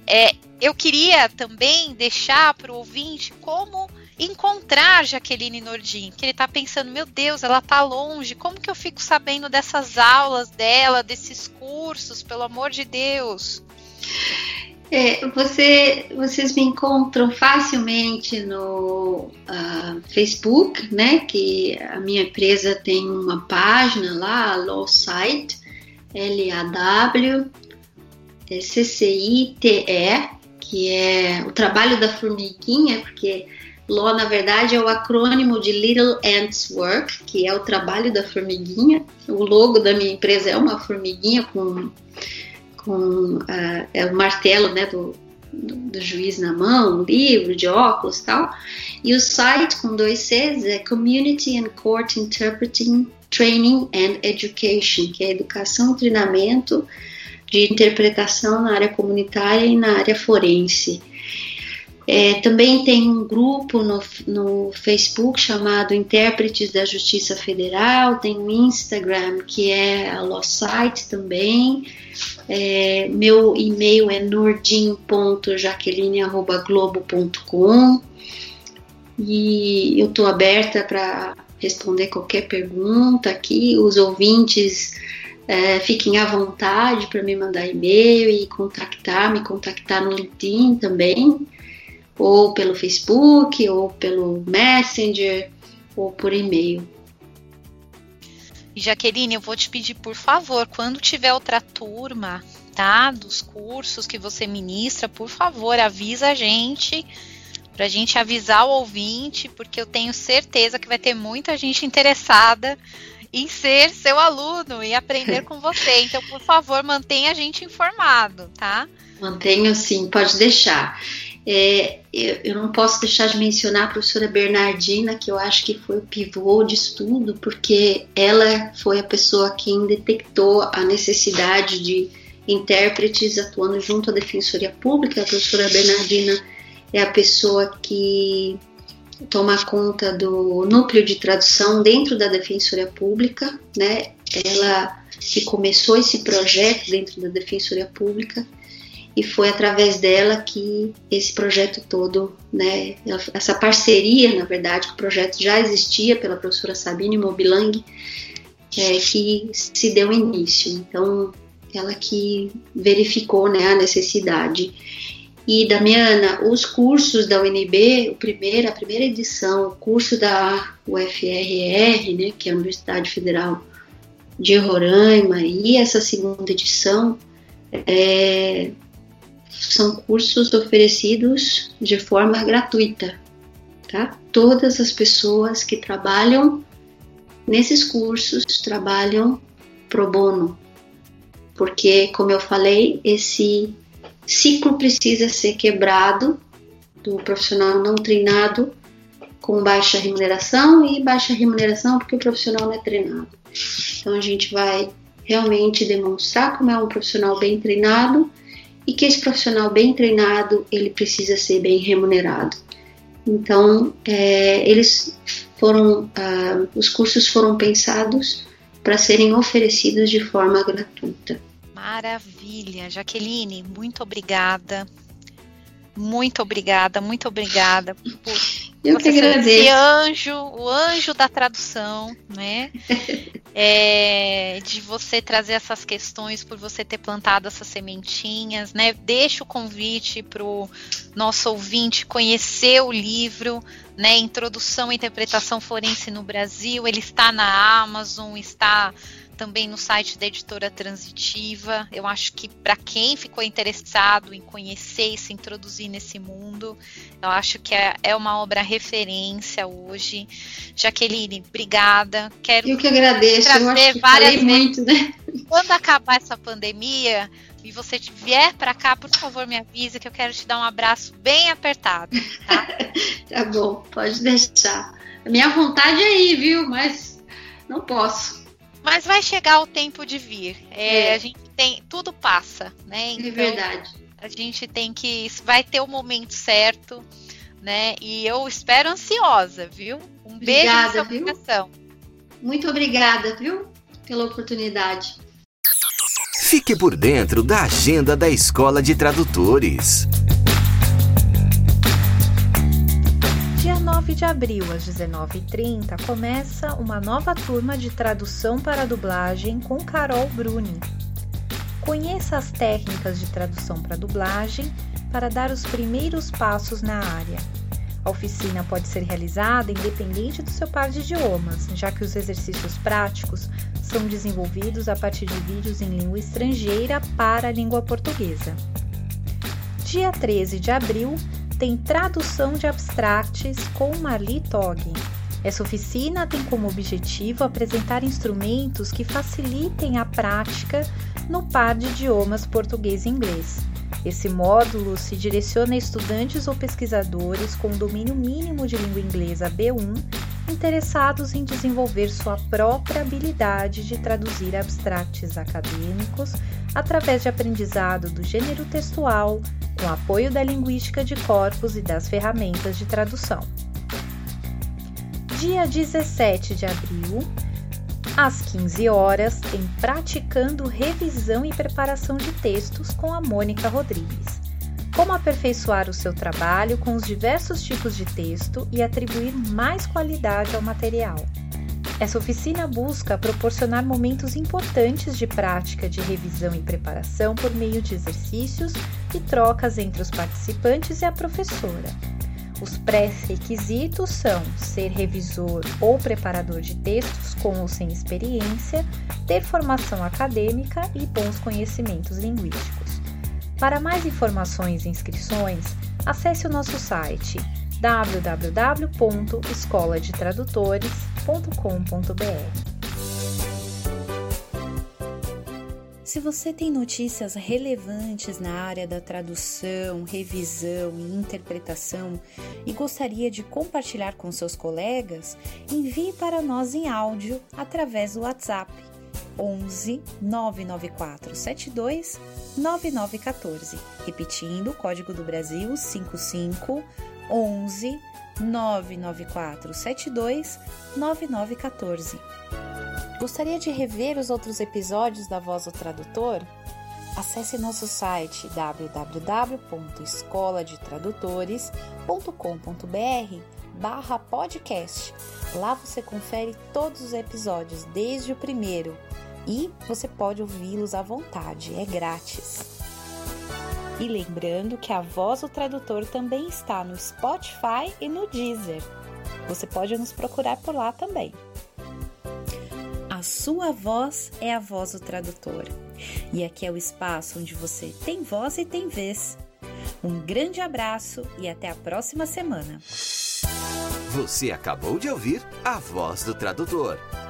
É, eu queria também deixar para o ouvinte como encontrar Jaqueline Nordin, que ele está pensando, meu Deus, ela está longe, como que eu fico sabendo dessas aulas dela, desses cursos, pelo amor de Deus? É, você, vocês me encontram facilmente no uh, Facebook, né? Que a minha empresa tem uma página lá, Law Site, L-A-W, C-C-I-T-E, que é o trabalho da formiguinha, porque Law, na verdade, é o acrônimo de Little Ants Work, que é o trabalho da formiguinha. O logo da minha empresa é uma formiguinha com com uh, é o martelo né, do, do, do, juiz na mão, livro de óculos tal. E o site com dois Cs é Community and Court Interpreting Training and Education, que é educação e treinamento de interpretação na área comunitária e na área forense. É, também tem um grupo no, no Facebook chamado Intérpretes da Justiça Federal, tem um Instagram que é a Law também. É, meu e-mail é nordim.jaqueline.globo.com e eu estou aberta para responder qualquer pergunta aqui. Os ouvintes é, fiquem à vontade para me mandar e-mail e contactar, me contactar no LinkedIn também ou pelo Facebook, ou pelo Messenger, ou por e-mail. Jaqueline, eu vou te pedir, por favor, quando tiver outra turma, tá? Dos cursos que você ministra, por favor, avisa a gente, para a gente avisar o ouvinte, porque eu tenho certeza que vai ter muita gente interessada em ser seu aluno e aprender com você. Então, por favor, mantenha a gente informado, tá? Mantenho sim, pode deixar. É, eu, eu, não posso deixar de mencionar a professora Bernardina, que eu acho que foi o pivô de estudo, porque ela foi a pessoa quem detectou a necessidade de intérpretes atuando junto à Defensoria Pública. A professora Bernardina é a pessoa que toma conta do núcleo de tradução dentro da Defensoria Pública, né? Ela que começou esse projeto dentro da Defensoria Pública e foi através dela que esse projeto todo, né, essa parceria, na verdade, que o projeto já existia pela professora Sabine Mobilang, é, que se deu início. Então, ela que verificou né, a necessidade. E, Damiana, os cursos da UNB, o primeiro, a primeira edição, o curso da UFRR, né, que é a Universidade Federal de Roraima, e essa segunda edição, é, são cursos oferecidos de forma gratuita, tá? Todas as pessoas que trabalham nesses cursos trabalham pro bono, porque, como eu falei, esse ciclo precisa ser quebrado do profissional não treinado com baixa remuneração e baixa remuneração porque o profissional não é treinado. Então a gente vai realmente demonstrar como é um profissional bem treinado e que esse profissional bem treinado ele precisa ser bem remunerado. Então, é, eles foram, ah, os cursos foram pensados para serem oferecidos de forma gratuita. Maravilha, Jaqueline, muito obrigada. Muito obrigada, muito obrigada por Eu que agradeço. Esse anjo, o anjo da tradução, né? é, de você trazer essas questões, por você ter plantado essas sementinhas, né? Deixa o convite para o nosso ouvinte conhecer o livro, né? Introdução e Interpretação Forense no Brasil. Ele está na Amazon, está também no site da editora Transitiva. Eu acho que para quem ficou interessado em conhecer e se introduzir nesse mundo, eu acho que é, é uma obra referência hoje. Jaqueline, obrigada. Quero eu que agradeço. eu acho que várias muito, né? Quando acabar essa pandemia e você vier para cá, por favor, me avise que eu quero te dar um abraço bem apertado. Tá, tá bom, pode deixar. A minha vontade é ir, viu? Mas não posso. Mas vai chegar o tempo de vir. É, é. A gente tem. Tudo passa, né? É então, é verdade. A gente tem que. Vai ter o momento certo, né? E eu espero ansiosa, viu? Um obrigada, beijo no seu coração. Muito obrigada, viu? Pela oportunidade. Fique por dentro da agenda da Escola de Tradutores. 9 de abril, às 19h30, começa uma nova turma de tradução para dublagem com Carol Bruni. Conheça as técnicas de tradução para dublagem para dar os primeiros passos na área. A oficina pode ser realizada independente do seu par de idiomas, já que os exercícios práticos são desenvolvidos a partir de vídeos em língua estrangeira para a língua portuguesa. Dia 13 de abril tem tradução de abstracts com Marli Tog. Essa oficina tem como objetivo apresentar instrumentos que facilitem a prática no par de idiomas português e inglês. Esse módulo se direciona a estudantes ou pesquisadores com domínio mínimo de língua inglesa B1 interessados em desenvolver sua própria habilidade de traduzir abstracts acadêmicos através de aprendizado do gênero textual, com apoio da linguística de corpos e das ferramentas de tradução. Dia 17 de abril, às 15 horas, tem Praticando Revisão e Preparação de Textos com a Mônica Rodrigues. Como aperfeiçoar o seu trabalho com os diversos tipos de texto e atribuir mais qualidade ao material. Essa oficina busca proporcionar momentos importantes de prática de revisão e preparação por meio de exercícios e trocas entre os participantes e a professora. Os pré-requisitos são ser revisor ou preparador de textos com ou sem experiência, ter formação acadêmica e bons conhecimentos linguísticos. Para mais informações e inscrições, acesse o nosso site www.escoladetradutores.com.br. Se você tem notícias relevantes na área da tradução, revisão e interpretação e gostaria de compartilhar com seus colegas, envie para nós em áudio através do WhatsApp 11 994 72 9914. Repetindo, código do Brasil 55 11 994 72 9914. Gostaria de rever os outros episódios da Voz do Tradutor? Acesse nosso site www.escoladetradutores.com.br barra podcast. Lá você confere todos os episódios, desde o primeiro, e você pode ouvi-los à vontade, é grátis. E lembrando que a voz do tradutor também está no Spotify e no Deezer. Você pode nos procurar por lá também. A sua voz é a voz do tradutor. E aqui é o espaço onde você tem voz e tem vez. Um grande abraço e até a próxima semana. Você acabou de ouvir a voz do tradutor.